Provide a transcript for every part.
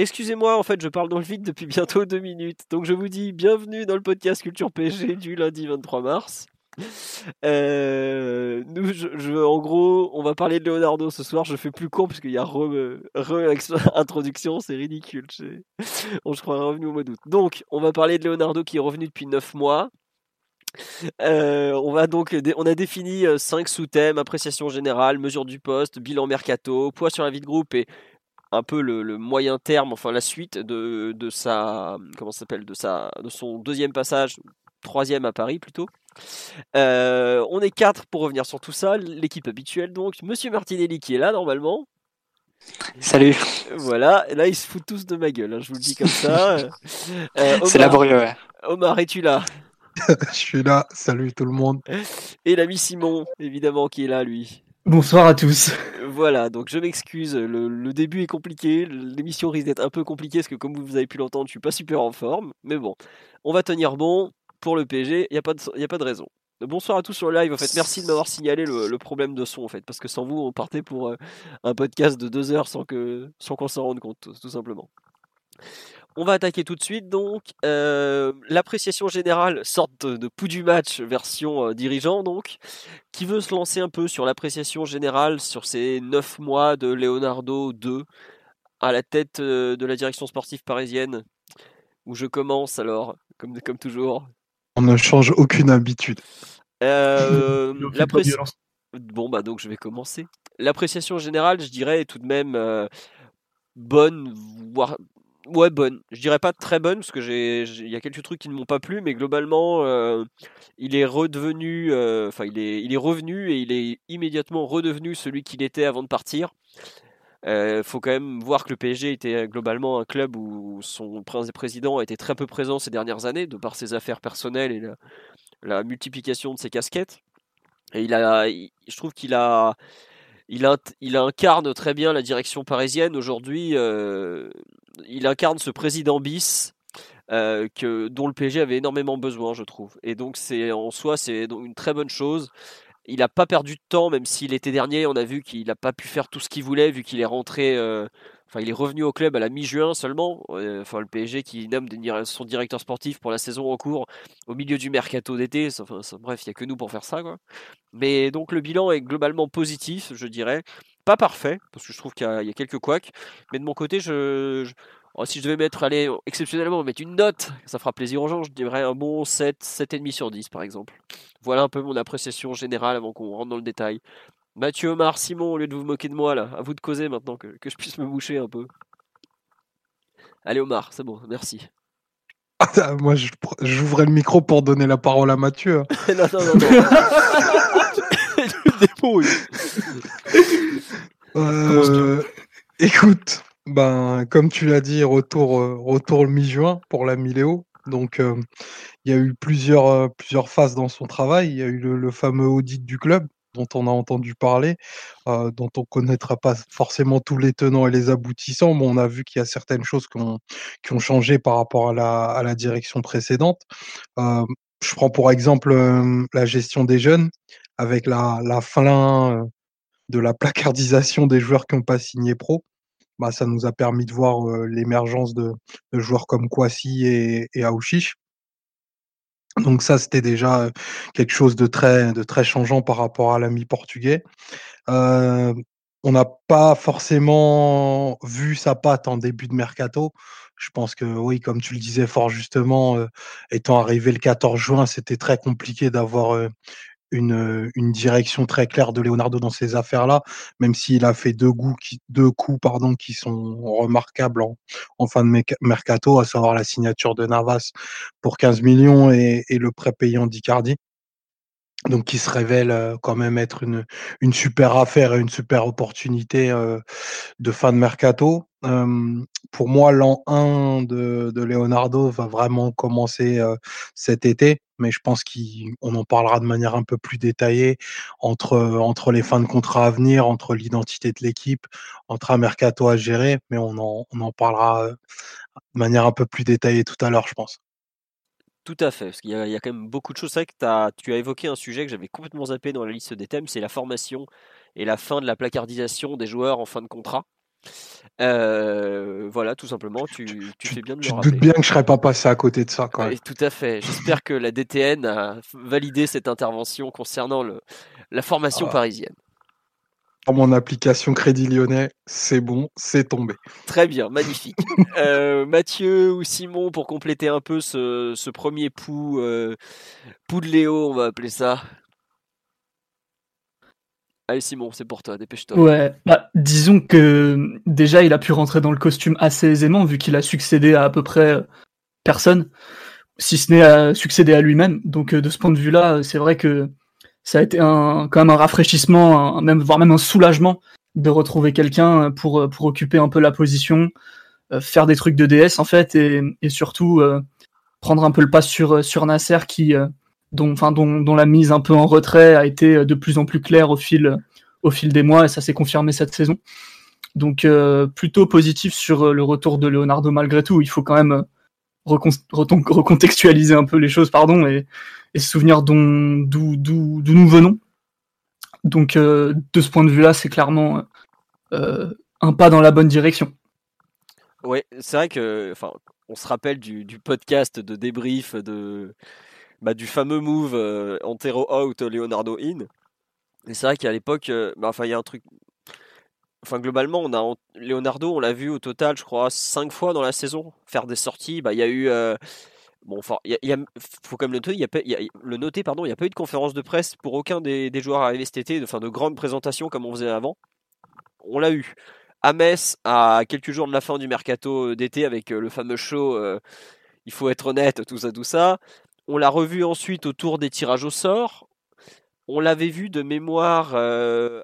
Excusez-moi, en fait, je parle dans le vide depuis bientôt deux minutes. Donc, je vous dis bienvenue dans le podcast Culture PSG du lundi 23 mars. Euh, nous, je, en gros, on va parler de Leonardo ce soir. Je fais plus court parce qu'il y a re, re c'est ridicule. Je, je crois revenu au mois d'août. Donc, on va parler de Leonardo qui est revenu depuis 9 mois. Euh, on va donc, on a défini 5 euh, sous-thèmes appréciation générale, mesure du poste, bilan mercato, poids sur la vie de groupe et un peu le, moyen terme, enfin la suite de, de sa, comment s'appelle, de sa, de son deuxième passage, troisième à Paris plutôt. Euh, on est quatre pour revenir sur tout ça. L'équipe habituelle donc, Monsieur Martinelli qui est là normalement. Salut. Voilà, là ils se foutent tous de ma gueule, hein, je vous le dis comme ça. Euh, C'est laborieux, ouais. Omar, es-tu là? Je suis là, salut tout le monde. Et l'ami Simon, évidemment, qui est là, lui. Bonsoir à tous. Voilà, donc je m'excuse, le, début est compliqué, l'émission risque d'être un peu compliquée parce que comme vous avez pu l'entendre, je suis pas super en forme, mais bon, on va tenir bon pour le PSG, il n'y a, pas de, raison. Bonsoir à tous sur le live. En fait, merci de m'avoir signalé le, problème de son, en fait, parce que sans vous, on partait pour euh, un podcast de deux heures sans sans qu'on s'en rende compte, tout simplement. On va attaquer tout de suite donc. Euh, l'appréciation générale, sorte de, pouls du match version euh, dirigeant donc, qui veut se lancer un peu sur l'appréciation générale sur ces neuf mois de Leonardo 2 à la tête de la direction sportive parisienne. Où je commence alors, comme, comme toujours. On ne change aucune habitude. Euh, bon, bah donc je vais commencer. L'appréciation générale, je dirais, est tout de même euh, bonne, voire. Ouais, bonne. Je dirais pas très bonne, parce que j'ai, il y a quelques trucs qui ne m'ont pas plu, mais globalement, euh, il est redevenu, enfin, il est, il est revenu et il est immédiatement redevenu celui qu'il était avant de partir. Euh, faut quand même voir que le PSG était globalement un club où son président a été très peu présent ces dernières années, de par ses affaires personnelles et la, multiplication de ses casquettes. Et il a, je trouve qu'il a, il, a, il incarne très bien la direction parisienne aujourd'hui. Euh, il incarne ce président bis euh, que, dont le PSG avait énormément besoin, je trouve. Et donc c'est en soi c'est une très bonne chose il n'a pas perdu de temps, même s'il était dernier. On a vu qu'il n'a pas pu faire tout ce qu'il voulait, vu qu'il est rentré. Euh, enfin, il est revenu au club à la mi-juin seulement. Euh, enfin, le PSG qui nomme son directeur sportif pour la saison en cours au milieu du mercato d'été. Bref, il n'y a que nous pour faire ça. Mais donc, le bilan est globalement positif, je dirais. Pas parfait, parce que je trouve qu'il y, a quelques couacs. Mais de mon côté, je Oh, si je devais mettre, allez, exceptionnellement, mettre une note, ça fera plaisir aux gens, je dirais un bon 7, 7,5 sur 10 par exemple. Voilà un peu mon appréciation générale avant qu'on rentre dans le détail. Mathieu, Omar, Simon, au lieu de vous moquer de moi là, à vous de causer maintenant que, je puisse me boucher un peu. Allez Omar, c'est bon, merci. Ah, moi, j'ouvrais le micro pour donner la parole à Mathieu. Non, non, non, non. euh, écoute, ben, comme tu l'as dit, retour, euh, retour le mi-juin pour la Miléo. Donc, euh, il y a eu plusieurs, euh, plusieurs phases dans son travail. Il y a eu le, fameux audit du club dont on a entendu parler, dont on connaîtra pas forcément tous les tenants et les aboutissants, mais on a vu qu'il y a certaines choses qui ont, qui ont changé par rapport à la, à la direction précédente. je prends pour exemple la gestion des jeunes, avec la, la fin de la placardisation des joueurs qui n'ont pas signé pro. Bah, ça nous a permis de voir l'émergence de, joueurs comme Kwasi et, et Donc ça, c'était déjà quelque chose de très, de très changeant par rapport à l'ami portugais. on n'a pas forcément vu sa patte en début de mercato. Je pense que oui, comme tu le disais fort justement, étant arrivé le 14 juin, c'était très compliqué d'avoir une, une, direction très claire de Leonardo dans ces affaires-là, même s'il a fait deux, goûts qui, deux coups pardon, qui sont remarquables en, en, fin de mercato, à savoir la signature de Navas pour 15 millions et, et le prêt payant d'Icardi. Donc qui se révèle quand même être une, une super affaire et une super opportunité de fin de mercato. pour moi, l'an 1 de, de, Leonardo va vraiment commencer cet été, mais je pense qu'on en parlera de manière un peu plus détaillée entre, entre les fins de contrat à venir, entre l'identité de l'équipe, entre un mercato à gérer, mais on en, on en parlera de manière un peu plus détaillée tout à l'heure, je pense. Tout à fait, parce qu'il y, a quand même beaucoup de choses. C'est vrai que tu as évoqué un sujet que j'avais complètement zappé dans la liste des thèmes, c'est la formation et la fin de la placardisation des joueurs en fin de contrat. Euh, voilà, tout simplement, tu, fais bien de le rappeler. Tu bien que je serais pas passé à côté de ça quand même. tout à fait. J'espère que la DTN a validé cette intervention concernant le, la formation ah. parisienne mon application Crédit Lyonnais, c'est bon, c'est tombé. Très bien, magnifique. Euh, Mathieu ou Simon, pour compléter un peu ce, premier pou, euh, pou de Léo, on va appeler ça. Allez Simon, c'est pour toi, dépêche-toi. Ouais, bah, disons que déjà il a pu rentrer dans le costume assez aisément vu qu'il a succédé à à peu près euh, personne, si ce n'est à succéder à lui-même. Donc de ce point de vue-là, c'est vrai que ça a été un, quand même un rafraîchissement, même, voire même un soulagement de retrouver quelqu'un pour, pour occuper un peu la position, euh, faire des trucs de DS en fait, et, et surtout euh, prendre un peu le pas sur, sur Nasser qui, euh, dont, enfin, dont, dont la mise un peu en retrait a été de plus en plus claire au fil, au fil des mois, et ça s'est confirmé cette saison. Donc plutôt positif sur le retour de Leonardo malgré tout. Il faut quand même recontextualiser un peu les choses, pardon, et, et se souvenir d'où nous venons. Donc euh, de ce point de vue-là, c'est clairement euh, un pas dans la bonne direction. Oui, c'est vrai que, enfin, on se rappelle du, podcast de débrief de bah, du fameux move euh, Antero out Leonardo in. Et c'est vrai qu'à l'époque, bah, enfin, il y a un truc. Enfin, globalement, on a Leonardo, on l'a vu au total, je crois, cinq fois dans la saison faire des sorties. Bah, il y a eu Bon, il y, faut quand même le noter, il y a, le noter, pardon, il n'y a pas eu de conférence de presse pour aucun des, joueurs arrivés cet été, de, enfin, de grandes présentations comme on faisait avant. On l'a eu à Metz, à quelques jours de la fin du mercato euh, d'été, avec euh, le fameux show euh, Il faut être honnête, tout ça, tout ça. On l'a revu ensuite autour des tirages au sort. On l'avait vu de mémoire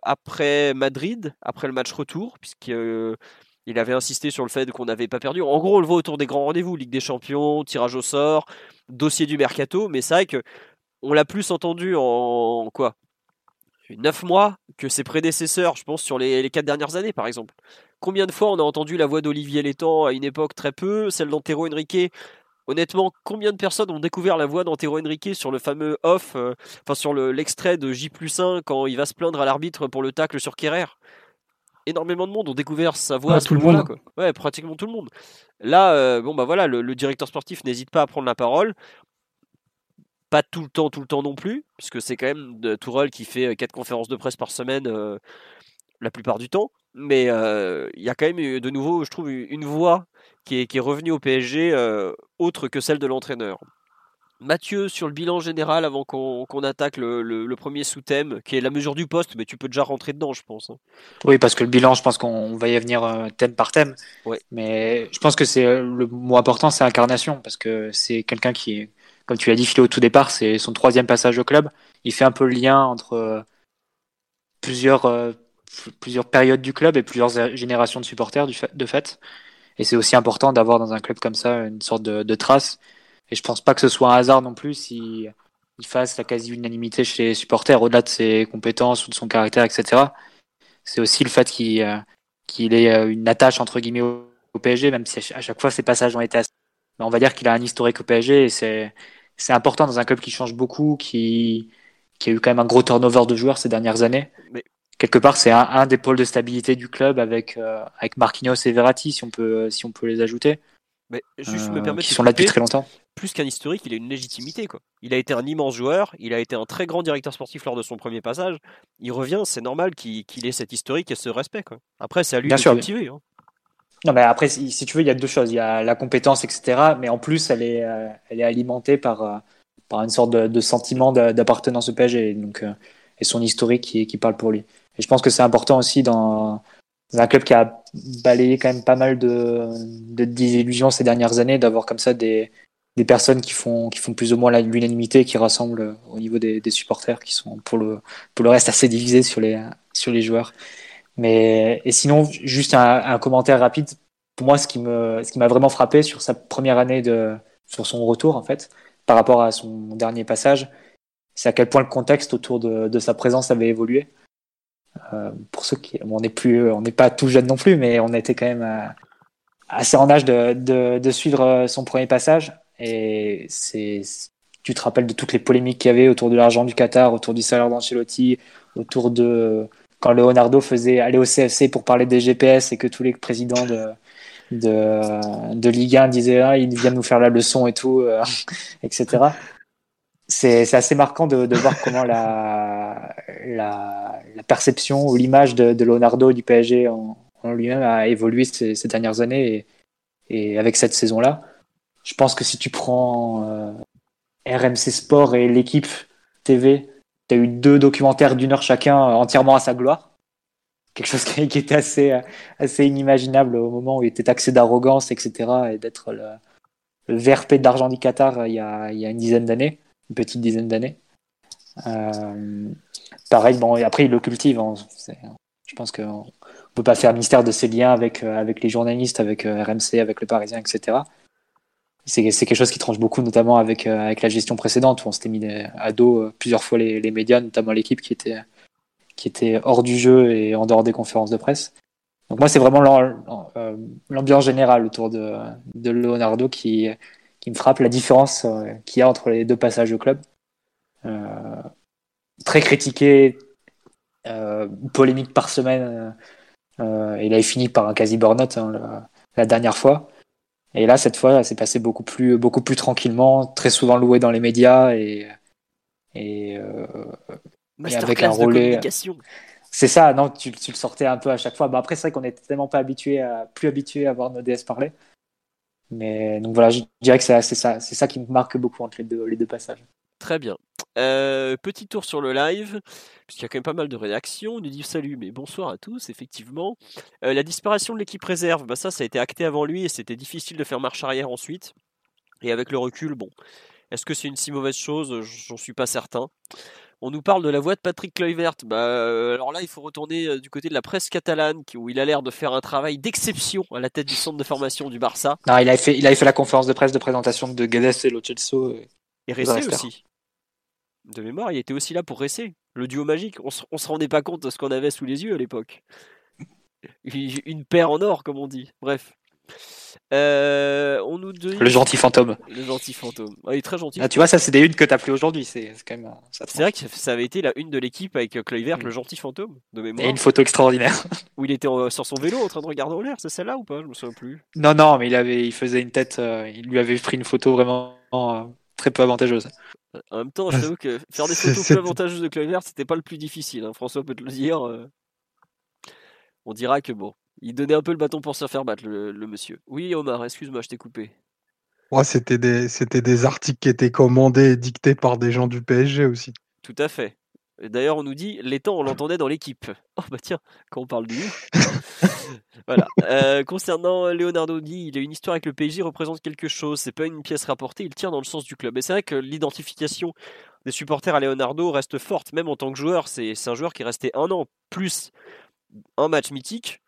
après Madrid, après le match retour, puisque il avait insisté sur le fait qu'on n'avait pas perdu. En gros, on le voit autour des grands rendez-vous, Ligue des Champions, tirage au sort, dossier du mercato, mais c'est vrai on l'a plus entendu en quoi? Neuf mois que ses prédécesseurs, je pense, sur les, quatre dernières années, par exemple. Combien de fois on a entendu la voix d'Olivier Létang à une époque très peu, celle d'Antero Henrique? Honnêtement, combien de personnes ont découvert la voix d'Antero Henrique sur le fameux off, euh, enfin sur l'extrait de J 1 quand il va se plaindre à l'arbitre pour le tacle sur Kerrer? Énormément de monde ont découvert sa voix à tout le monde. Quoi. Ouais, pratiquement tout le monde. Là, euh, bon bah voilà, le, directeur sportif n'hésite pas à prendre la parole. Pas tout le temps, tout le temps non plus, puisque c'est quand même de Tourelle qui fait euh, quatre conférences de presse par semaine euh, la plupart du temps. Mais il y a quand même de nouveau, je trouve, une voix qui est, qui est revenue au PSG autre que celle de l'entraîneur. Mathieu, sur le bilan général, avant qu'on attaque le, premier sous-thème, qui est la mesure du poste, mais tu peux déjà rentrer dedans, je pense. Hein. Oui, parce que le bilan, je pense qu'on va y venir euh, thème par thème. Mais je pense que c'est euh, le mot important, c'est incarnation, parce que c'est quelqu'un qui est, comme tu l'as dit, filé au tout départ, c'est son troisième passage au club. Il fait un peu le lien entre euh, plusieurs, plusieurs périodes du club et plusieurs générations de supporters de fait. Et c'est aussi important d'avoir dans un club comme ça une sorte de, de trace et je pense pas que ce soit un hasard non plus si il fasse la quasi-unanimité chez les supporters, au-delà de ses compétences ou de son caractère, etc. C'est aussi le fait qu'il euh, qu'il ait euh, une attache entre guillemets au, PSG, même si à chaque fois ses passages ont été assez... on va dire qu'il a un historique au PSG et c'est c'est important dans un club qui change beaucoup, qui qui a eu quand même un gros turnover de joueurs ces dernières années. Mais... Quelque part, c'est un, un, des pôles de stabilité du club avec euh, avec Marquinhos et Verratti, si on peut si on peut les ajouter. Mais juste me permettre qui sont là depuis très longtemps plus qu'un historique, il a une légitimité. Quoi. Il a été un immense joueur, il a été un très grand directeur sportif lors de son premier passage. Il revient, c'est normal qu'il ait cet historique et ce respect. Quoi. Après, c'est à lui de sûr, cultiver. Hein. Non, mais après, si, tu veux, il y a deux choses. Il y a la compétence, etc. Mais en plus, elle est, euh, elle est alimentée par, euh, par une sorte de, sentiment d'appartenance au PSG donc, euh, et son historique qui, qui parle pour lui. Et je pense que c'est important aussi dans, un club qui a balayé quand même pas mal de, de désillusions ces dernières années, d'avoir comme ça des, personnes qui font, plus ou moins l'unanimité, qui rassemblent au niveau des, supporters, qui sont pour le, reste assez divisés sur les, joueurs. Mais et sinon, juste un, commentaire rapide. Pour moi, ce qui m'a vraiment frappé sur sa première année de, sur son retour en fait, par rapport à son dernier passage, c'est à quel point le contexte autour de sa présence avait évolué. Euh, pour ceux qui, on n'est plus, on n'est pas tout jeune non plus, mais on était quand même assez en âge de, suivre euh, son premier passage. Et c'est, tu te rappelles de toutes les polémiques qu'il y avait autour de l'argent du Qatar, autour du salaire d'Ancelotti, autour de quand Leonardo faisait aller au CFC pour parler des GPS et que tous les présidents de, de, Ligue 1 disaient ah, il vient nous faire la leçon et tout, euh, etc. C'est assez marquant de, de, voir comment la, la, la perception ou l'image de, de, Leonardo du PSG en, en lui-même a évolué ces, ces dernières années et, et, avec cette saison-là. Je pense que si tu prends euh, RMC Sport et l'équipe TV, tu as eu deux documentaires d'une heure chacun entièrement à sa gloire quelque chose qui, était assez, assez inimaginable au moment où il était taxé d'arrogance, etc., et d'être le, VRP de l'argent du Qatar euh, il y a, il y a une dizaine d'années, une petite dizaine d'années. Euh, pareil, bon, après, il le cultive. Hein, je pense qu'on ne peut pas faire mystère de ses liens avec, euh, avec les journalistes, avec RMC, avec le Parisien, etc. C'est quelque chose qui tranche beaucoup, notamment avec, avec la gestion précédente, où on s'était mis à dos plusieurs fois les, médias, notamment l'équipe qui était qui était hors du jeu et en dehors des conférences de presse. Donc moi, c'est vraiment euh, l'ambiance générale autour de Leonardo qui, qui me frappe, la différence euh, qu'il y a entre les deux passages au club. Euh, très critiqué, euh, polémique par semaine, euh, il avait fini par un quasi burn-out hein, la, la, dernière fois. Et là, cette fois, c'est passé beaucoup plus, beaucoup plus tranquillement, très souvent loué dans les médias et, et avec un relais. C'est ça, non, tu, tu, le sortais un peu à chaque fois. Bah, après, c'est vrai qu'on est tellement pas habitué à, plus habitué à voir nos DS parler. Mais donc voilà, je dirais que c'est ça, c'est ça qui me marque beaucoup entre les deux, les deux passages. Très bien. Euh, petit tour sur le live, puisqu'il y a quand même pas mal de réactions. On nous dit salut, mais bonsoir à tous, effectivement. Euh, la disparition de l'équipe réserve, bah ça, ça a été acté avant lui et c'était difficile de faire marche arrière ensuite. Et avec le recul, bon, est-ce que c'est une si mauvaise chose? J'en suis pas certain. On nous parle de la voix de Patrick Kluivert. Bah, euh, alors là, il faut retourner euh, du côté de la presse catalane, où il a l'air de faire un travail d'exception à la tête du centre de formation du Barça. Non, il avait fait, il avait fait la conférence de presse de présentation de Guedes et Lo Celso. Et, Ressé aussi. De mémoire, il était aussi là pour Ressé. Le duo magique. On se, se rendait pas compte de ce qu'on avait sous les yeux à l'époque. Une paire en or, comme on dit. Bref. Euh, on nous Le gentil fantôme. Le gentil fantôme. il est très gentil. Ah, tu vois, ça, c'est des unes que t'as pris aujourd'hui. C'est quand même. C'est vrai que ça avait été la une de l'équipe avec Kluivert, le gentil fantôme de mémoire. Et une photo extraordinaire. Où il était sur son vélo en train de regarder en l'air. C'est celle-là ou pas? Je me souviens plus. Non, non, mais il avait, il faisait une tête. Euh, il lui avait pris une photo vraiment euh, très peu avantageuse. En même temps, je t'avoue que faire des photos peu avantageuses de Kluivert, c'était pas le plus difficile. Hein. François peut te le dire. On dira que bon, il donnait un peu le bâton pour se faire battre, le, monsieur. Oui, Omar, excuse-moi, je t'ai coupé. Ouais, c'était des, c'était des articles qui étaient commandés et dictés par des gens du PSG aussi. Tout à fait. D'ailleurs, on nous dit, les temps, on l'entendait dans l'équipe. Oh bah tiens, quand on parle du voilà. Euh, concernant Leonardo dit, il a une histoire avec le PSG, représente quelque chose. C'est pas une pièce rapportée, il tient dans le sens du club. Et c'est vrai que l'identification des supporters à Leonardo reste forte, même en tant que joueur. C'est un joueur qui est resté un an plus un match mythique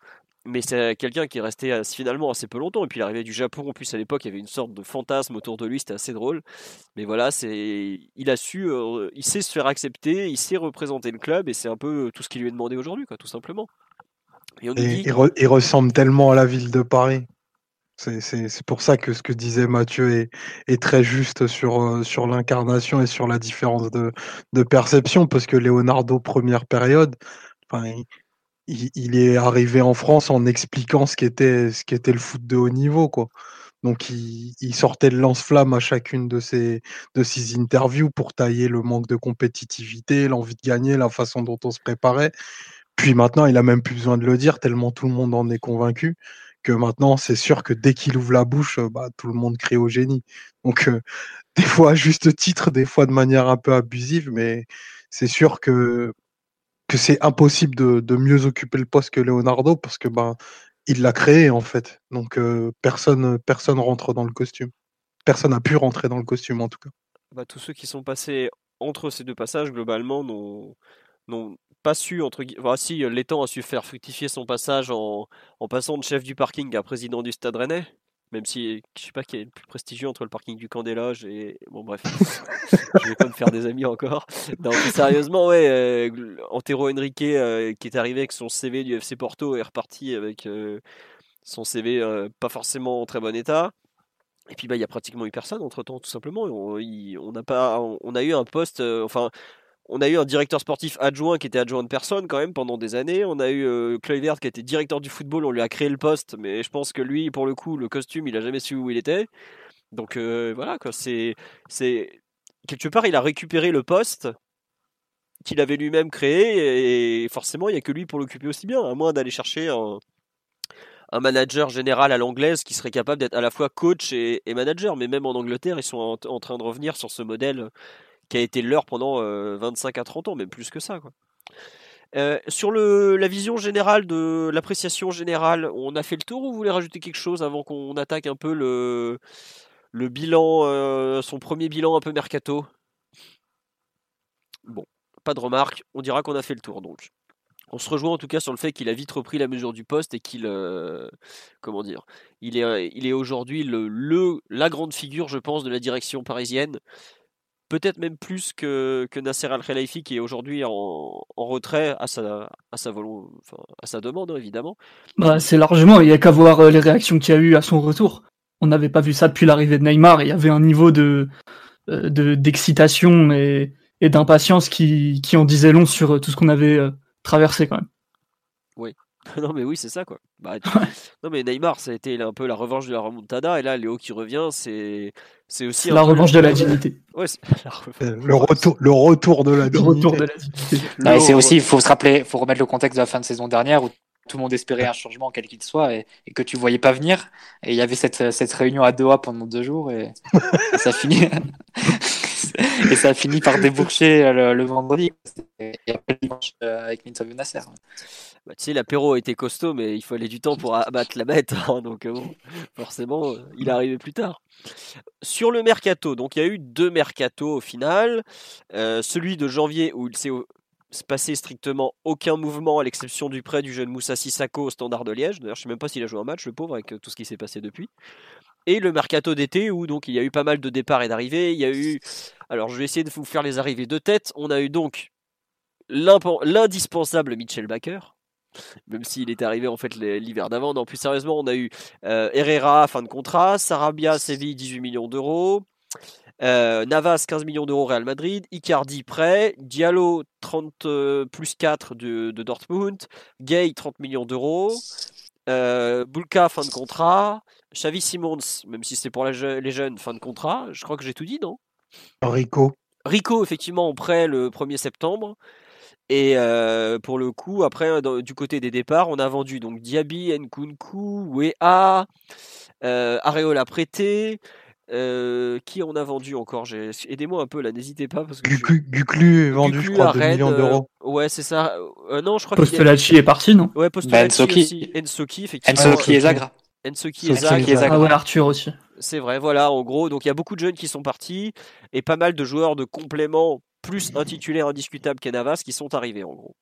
mais c'est quelqu'un qui est resté finalement assez peu longtemps. Et puis l'arrivée du Japon, en plus à l'époque, il y avait une sorte de fantasme autour de lui, c'était assez drôle. Mais voilà, c'est, il a su, euh, il sait se faire accepter, il sait représenter le club, et c'est un peu tout ce qui lui est demandé aujourd'hui, quoi, tout simplement. Et, il, ressemble tellement à la ville de Paris. C'est pour ça que ce que disait Mathieu est, est très juste sur, euh, sur l'incarnation et sur la différence de, de perception, parce que Leonardo, première période, enfin, il, est arrivé en France en expliquant ce qu'était ce le foot de haut niveau, quoi. Donc il, sortait de lance-flamme à chacune de ses de ses interviews pour tailler le manque de compétitivité, l'envie de gagner, la façon dont on se préparait. Puis maintenant, il a même plus besoin de le dire tellement tout le monde en est convaincu que maintenant, c'est sûr que dès qu'il ouvre la bouche, bah, tout le monde crie au génie. Donc euh, des fois à juste titre, des fois de manière un peu abusive, mais c'est sûr que que c'est impossible de, mieux occuper le poste que Leonardo parce que ben il l'a créé en fait. Donc euh, personne personne rentre dans le costume. personne n'a pu rentrer dans le costume en tout cas. Bah, tous ceux qui sont passés entre ces deux passages, globalement, n'ont pas su, entre guillemets, si l'étang a su faire fructifier son passage en, en, passant de chef du parking à président du stade rennais, même si je sais pas qui est le plus prestigieux entre le parking du camp des loges et bon bref. Je vais pas me faire des amis encore. Non sérieusement ouais euh, Antero Henrique euh, qui est arrivé avec son CV du FC Porto est reparti avec euh, son CV pas forcément en très bon état. Et puis bah il y a pratiquement eu personne entre temps tout simplement. On, on a pas on a eu un poste enfin on a eu un directeur sportif adjoint qui était adjoint de personne quand même pendant des années. On a eu euh, qui était directeur du football, on lui a créé le poste, mais je pense que lui, pour le coup, le costume, il a jamais su où il était. Donc euh, voilà, quoi. C'est, c'est quelque part, il a récupéré le poste qu'il avait lui-même créé, et forcément, il n'y a que lui pour l'occuper aussi bien, à moins d'aller chercher un, manager général à l'anglaise qui serait capable d'être à la fois coach et, manager. Mais même en Angleterre, ils sont en train de revenir sur ce modèle qui a été leur pendant 25 à 30 ans, même plus que ça. Quoi. sur la vision générale de l'appréciation générale, on a fait le tour ou vous voulez rajouter quelque chose avant qu'on attaque un peu le, bilan, son premier bilan un peu mercato? Bon, pas de remarques, on dira qu'on a fait le tour donc. On se rejoint en tout cas sur le fait qu'il a vite repris la mesure du poste et qu'il, est, aujourd'hui la grande figure, je pense, de la direction parisienne peut-être même plus que, que Nasser Al-Khelaifi qui est aujourd'hui en, retrait à sa, à sa, à sa demande, hein, évidemment. Bah, c'est largement, il n'y a qu'à voir euh, les réactions qu'il y a eu à son retour. On n'avait pas vu ça depuis l'arrivée de Neymar, il y avait un niveau de, euh, d'excitation et, et d'impatience qui, qui en disait long sur euh, tout ce qu'on avait traversé quand même. non mais oui c'est ça quoi. Bah, non mais Neymar ça a été un peu la revanche de la remontada et là Léo qui revient c'est c'est aussi la revanche de la dignité. Ouais, euh, le retour le retour de la dignité. Retour de la dignité. c'est aussi il faut se rappeler faut remettre le contexte de la fin de saison dernière où tout le monde espérait un changement quel qu'il soit et, que tu voyais pas venir et il y avait cette, cette réunion à Doha pendant deux jours et, ça finit et ça a fini par déboucher le, vendredi et après dimanche euh, avec l'interview Nasser. Bah, tu sais, l'apéro été costaud, mais il fallait du temps pour abattre la bête. Hein, donc, euh, forcément, euh, il arrivé plus tard. Sur le mercato, donc il y a eu deux mercato au final. Euh, celui de janvier où il s'est passé strictement aucun mouvement à l'exception du prêt du jeune Moussa Sissako au Standard de Liège. D'ailleurs, je sais même pas s'il a joué un match, le pauvre, avec tout ce qui s'est passé depuis. Et le mercato d'été où donc il y a eu pas mal de départs et d'arrivées. Il y a eu, alors je vais essayer de vous faire les arrivées de tête. On a eu donc l'indispensable Mitchell Baker, même s'il était arrivé en fait l'hiver d'avant. Non, plus sérieusement, on a eu euh, Herrera, fin de contrat, Sarabia, Séville, 18 millions d'euros. Euh, Navas 15 millions d'euros Real Madrid, Icardi prêt, Diallo 30 euh, plus 4 de, Dortmund, Gay 30 millions d'euros, Bulka fin de contrat, Xavi Simons, même si c'est pour les jeunes, fin de contrat, je crois que j'ai tout dit, non? Rico. Rico effectivement en prêt le 1er septembre. Et pour le coup, après, du côté des départs, on a vendu donc Diaby, Nkunku, Wea, euh, Areola prêté. qui on a vendu encore? Aidez-moi un peu là, n'hésitez pas. Parce que Guclu, est vendu, je crois, 2 millions d'euros. ouais, c'est ça. non, je crois Postolacci est... est... parti, non? Ouais, Postolacci bah, aussi. Ensoki, effectivement. Ensoki et Zagra. Ensoki et Zagra. Ah ouais, Arthur aussi. C'est vrai, voilà, en gros. Donc il y a beaucoup de jeunes qui sont partis et pas mal de joueurs de complément plus un titulaire indiscutable qu'Enavas qui sont arrivés en gros.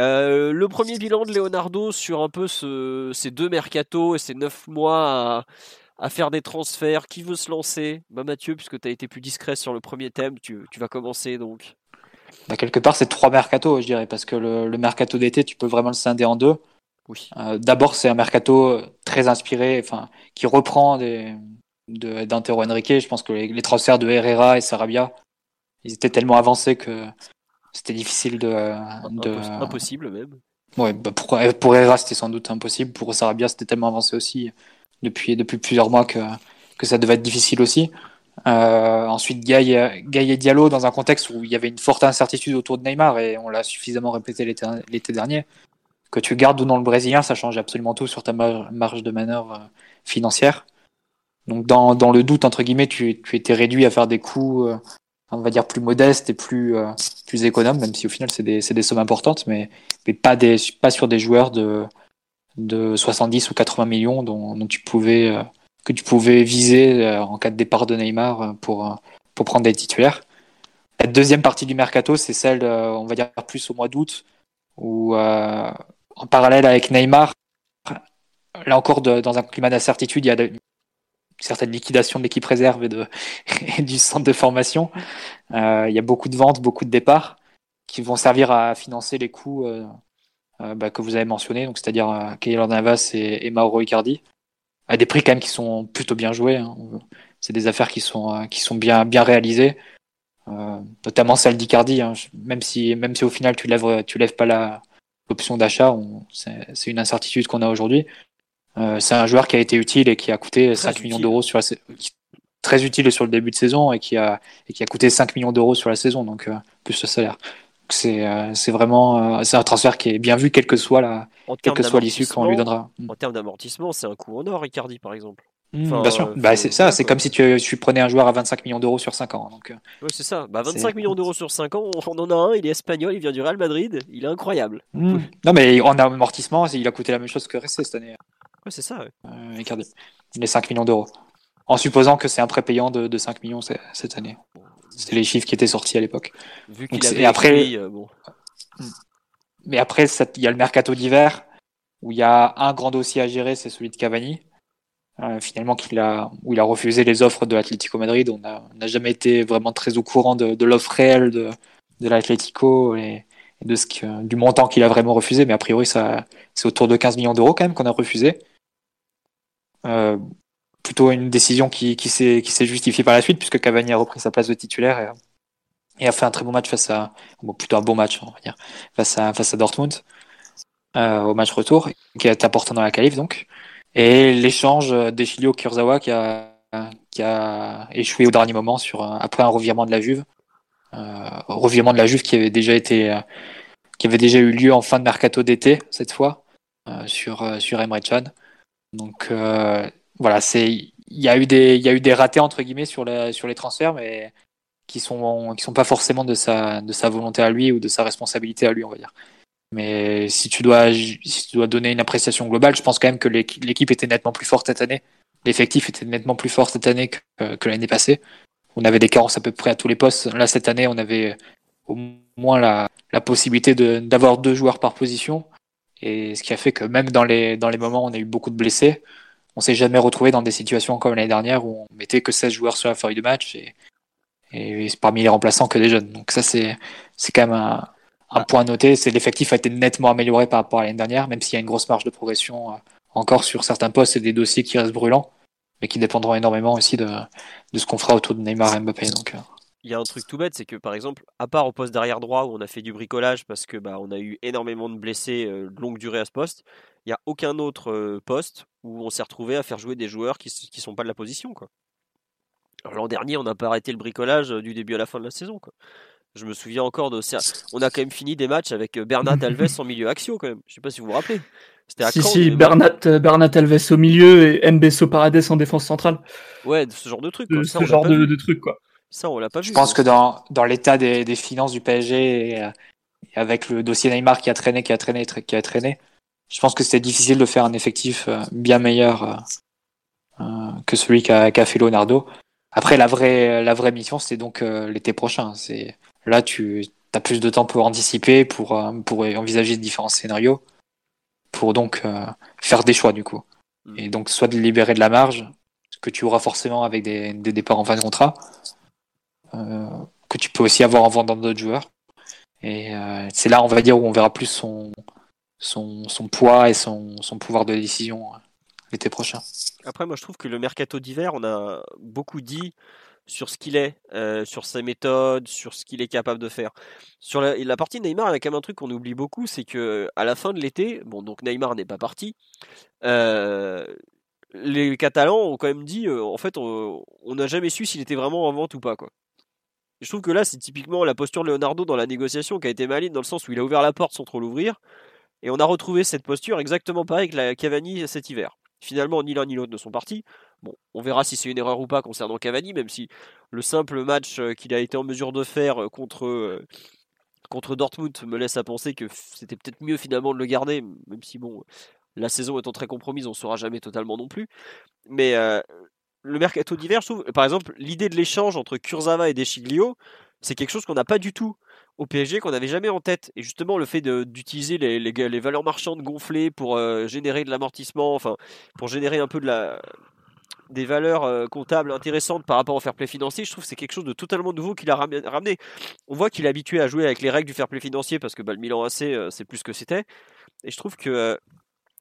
Euh, le premier bilan de Leonardo sur un peu ces deux mercatos et ces neuf mois à, faire des transferts, qui veut se lancer? Bah Mathieu, puisque tu as été plus discret sur le premier thème, tu, vas commencer donc. Bah, quelque part, c'est trois mercatos, je dirais, parce que le, mercato d'été, tu peux vraiment le scinder en deux. Oui. Euh, d'abord, c'est un mercato très inspiré, enfin, qui reprend des, d'Antero Henrique. Je pense que les, les, transferts de Herrera et Sarabia ils étaient tellement avancés que c'était difficile de, Impossible même. Ouais, bah pour, pour Hera, c'était sans doute impossible. Pour Sarabia, c'était tellement avancé aussi depuis, depuis plusieurs mois que, que ça devait être difficile aussi. Euh, ensuite, Gaï, et Diallo, dans un contexte où il y avait une forte incertitude autour de Neymar, et on l'a suffisamment répété l'été dernier, que tu gardes ou non le Brésilien, ça change absolument tout sur ta marge de manœuvre euh, financière. Donc, dans, le doute, entre guillemets, tu, étais réduit à faire des coups euh, on va dire plus modeste et plus euh, plus économe, même si au final c'est des, des sommes importantes, mais, mais pas des pas sur des joueurs de de 70 ou 80 millions dont tu pouvais euh, que tu pouvais viser en cas de départ de Neymar pour, pour prendre des titulaires. La deuxième partie du mercato, c'est celle, on va dire, plus au mois d'août, où en parallèle avec Neymar, là encore, dans un climat d'incertitude, il y a une certaine liquidation de l'équipe réserve et, du centre de formation. il y a beaucoup de ventes, beaucoup de départs qui vont servir à financer les coûts euh, bah, que vous avez mentionné, donc c'est-à-dire euh, Keylor Navas et, Mauro Icardi, à des prix quand même qui sont plutôt bien joués. Hein. C'est des affaires qui sont euh, qui sont bien bien réalisées, notamment celle d'Icardi. Hein. Même si même si au final tu lèves tu lèves pas la l'option d'achat, c'est une incertitude qu'on a aujourd'hui. c'est un joueur qui a été utile et qui a coûté 5 millions d'euros sur la très utile sur le début de saison et qui a, et qui a coûté 5 millions d'euros sur la saison, donc plus le salaire c'est euh, c'est vraiment euh, c'est un transfert qui est bien vu, quelle que soit la quelle que soit l'issue qu'on lui donnera. Mm. En termes d'amortissement, c'est un coup en or, Ricardi par exemple. Bien sûr, euh, bah, c'est ça, c'est comme si tu, tu, prenais un joueur à 25 millions d'euros sur 5 ans. Donc, oui, c'est ça, bah, 25 millions d'euros sur 5 ans, on en a un, il est espagnol, il vient du Real Madrid, il est incroyable. Mm. Non, mais en amortissement, il a coûté la même chose que Ressé cette année. Ouais, c'est ça. Ricardi. Les 5 millions d'euros. En supposant que c'est un prépayant de, de 5 millions cette année. C'était les chiffres qui étaient sortis à l'époque. Vu qu'il avait après, euh, bon. Hmm. Mais après, il y a le mercato d'hiver où il y a un grand dossier à gérer, c'est celui de Cavani. Euh, finalement, qu'il a, où il a refusé les offres de l'Atlético Madrid. On n'a jamais été vraiment très au courant de, l'offre réelle de, de l'Atlético et, de ce du montant qu'il a vraiment refusé. Mais a priori, ça, c'est autour de 15 millions d'euros quand même qu'on a refusé. Euh, plutôt une décision qui, qui s'est justifiée par la suite, puisque Cavani a repris sa place de titulaire et, a fait un très bon match face à, bon, plutôt un bon match, on va dire, face à, face à Dortmund, euh, au match retour, qui est important dans la qualif, donc. Et l'échange d'Echilio Kurzawa qui a, qui a échoué au dernier moment sur, après un revirement de la Juve, euh, revirement de la Juve qui avait déjà été, qui avait déjà eu lieu en fin de mercato d'été, cette fois, euh, sur, euh, sur Emre Can. Donc, euh, voilà, c'est il y a eu des il y a eu des ratés entre guillemets sur la, sur les transferts, mais qui sont qui sont pas forcément de sa de sa volonté à lui ou de sa responsabilité à lui, on va dire. Mais si tu dois si tu dois donner une appréciation globale, je pense quand même que l'équipe était nettement plus forte cette année. L'effectif était nettement plus fort cette année que, l'année passée. On avait des carences à peu près à tous les postes. Là cette année, on avait au moins la, possibilité d'avoir deux joueurs par position. Et ce qui a fait que même dans les, dans les moments où on a eu beaucoup de blessés, on s'est jamais retrouvé dans des situations comme l'année dernière où on mettait que 16 joueurs sur la feuille de match et, et parmi les remplaçants que des jeunes. Donc ça c'est quand même un, un point à noter. C'est l'effectif a été nettement amélioré par rapport à l'année dernière, même s'il y a une grosse marge de progression euh, encore sur certains postes et des dossiers qui restent brûlants, mais qui dépendront énormément aussi de, de ce qu'on fera autour de Neymar et Mbappé. Donc, euh. il y a un truc tout bête, c'est que par exemple, à part au poste d'arrière droit où on a fait du bricolage parce que bah, on a eu énormément de blessés euh, longue durée à ce poste, il n'y a aucun autre poste où on s'est retrouvé à faire jouer des joueurs qui ne sont pas de la position. Quoi. L'an dernier, on n'a pas arrêté le bricolage du début à la fin de la saison. Quoi. Je me souviens encore de ça. On a quand même fini des matchs avec Bernat Alves en milieu axio quand même. Je sais pas si vous vous rappelez. C'était à si, si, Bernat, Bernat Alves au milieu et Mbesso Paredes en défense centrale. Ouais, ce genre de truc. ce genre de, de truc, quoi. Ça, on l'a pas vu. Je pense que dans, dans l'état des, des, finances du PSG et, avec le dossier Neymar qui a traîné, qui a traîné, qui a traîné, je pense que c'était difficile de faire un effectif euh, bien meilleur euh, euh, que celui qu'a fait Leonardo. Après, la vraie, la vraie mission, c'est donc l'été prochain. C'est là, tu as plus de temps pour anticiper, pour, pour envisager différents scénarios, pour donc faire des choix du coup. Mm. Et donc, soit de libérer de la marge, ce que tu auras forcément avec des, des départs en fin de contrat, que tu peux aussi avoir en vendant d'autres joueurs. Et c'est là, on va dire, où on verra plus son, son, son poids et son, son, pouvoir de décision euh, l'été prochain. Après, moi, je trouve que le mercato d'hiver, on a beaucoup dit sur ce qu'il est, euh, sur ses méthodes, sur ce qu'il est capable de faire. Sur la, partie Neymar, il y a quand même un truc qu'on oublie beaucoup, c'est que à la fin de l'été, bon, donc Neymar n'est pas parti. Euh, les Catalans ont quand même dit, en fait, on n'a jamais su s'il était vraiment en vente ou pas, quoi. je trouve que là, c'est typiquement la posture de Leonardo dans la négociation qui a été maligne, dans le sens où il a ouvert la porte sans trop l'ouvrir. Et on a retrouvé cette posture exactement pareil que la Cavani cet hiver. Finalement, ni l'un ni l'autre ne sont partis. Bon, on verra si c'est une erreur ou pas concernant Cavani, même si le simple match euh, qu'il a été en mesure de faire euh, contre, euh, contre Dortmund me laisse à penser que c'était peut-être mieux finalement de le garder, même si bon, La saison étant très compromise, on ne saura jamais totalement non plus. Mais le mercato d'hiver, je trouve, par exemple, l'idée de l'échange entre Kurzawa et Deschiglio, c'est quelque chose qu'on n'a pas du tout au PSG, qu'on n'avait jamais en tête. Et justement, le fait d'utiliser les, les, valeurs marchandes gonflées pour euh, générer de l'amortissement, enfin, pour générer un peu de la, des valeurs euh, comptables intéressantes par rapport au fair play financier, je trouve que c'est quelque chose de totalement nouveau qu'il a ramené. On voit qu'il est habitué à jouer avec les règles du fair play financier parce que bah, le Milan AC, euh, c'est plus ce que c'était. Et je trouve que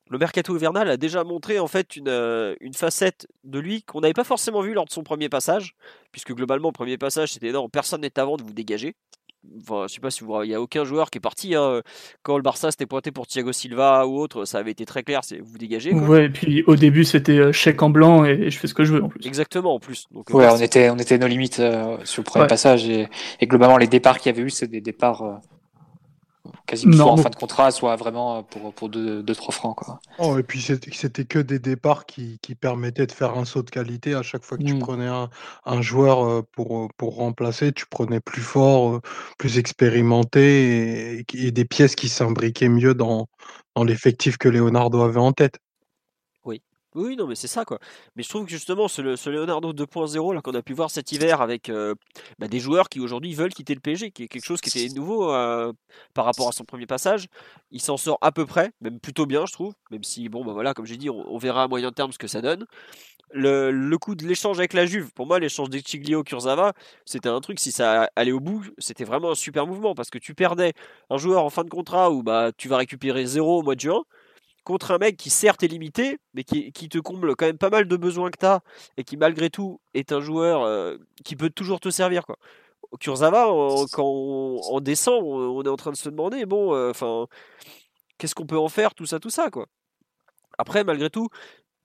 le mercato hivernal a déjà montré en fait une, une facette de lui qu'on n'avait pas forcément vu lors de son premier passage, puisque globalement, le premier passage, c'était non, personne n'est avant de vous dégager. Enfin, je sais pas si vous il n'y a aucun joueur qui est parti. Hein. Quand le Barça s'était pointé pour Thiago Silva ou autre, ça avait été très clair, c'est vous dégagez. Ouais, et puis au début c'était euh, chèque en blanc et je fais ce que je veux en plus. Exactement, en plus. Donc, ouais, on était, on était nos limites euh, sur le premier passage et, et, globalement les départs qu'il y avait eu, c'est des départs quasiment soit en fin de contrat, soit vraiment pour, pour 2-3 francs. Quoi. Oh, et puis c'était que des départs qui, qui, permettaient de faire un saut de qualité à chaque fois que tu mmh. prenais un, un, joueur euh, pour, pour remplacer, tu prenais plus fort, euh, plus expérimenté et, et des pièces qui s'imbriquaient mieux dans, dans l'effectif que Leonardo avait en tête. Oui, non, mais c'est ça, quoi. Mais je trouve que justement, ce, Leonardo 2.0 là qu'on a pu voir cet hiver avec euh, bah, des joueurs qui aujourd'hui veulent quitter le PSG, qui est quelque chose qui était nouveau euh, par rapport à son premier passage, il s'en sort à peu près, même plutôt bien, je trouve. Même si, bon, bah voilà, comme j'ai dit, on, verra à moyen terme ce que ça donne. Le, coup de l'échange avec la Juve, pour moi, l'échange des Chiglio Kurzawa, c'était un truc, si ça allait au bout, c'était vraiment un super mouvement parce que tu perdais un joueur en fin de contrat où bah, tu vas récupérer zéro au mois de juin contre un mec qui certes est limité, mais qui, te comble quand même pas mal de besoins que tu as, et qui malgré tout est un joueur euh, qui peut toujours te servir. Quoi. Kurzawa, quand on, descend, on, est en train de se demander, bon, euh, enfin, qu'est-ce qu'on peut en faire, tout ça, tout ça, quoi. Après, malgré tout,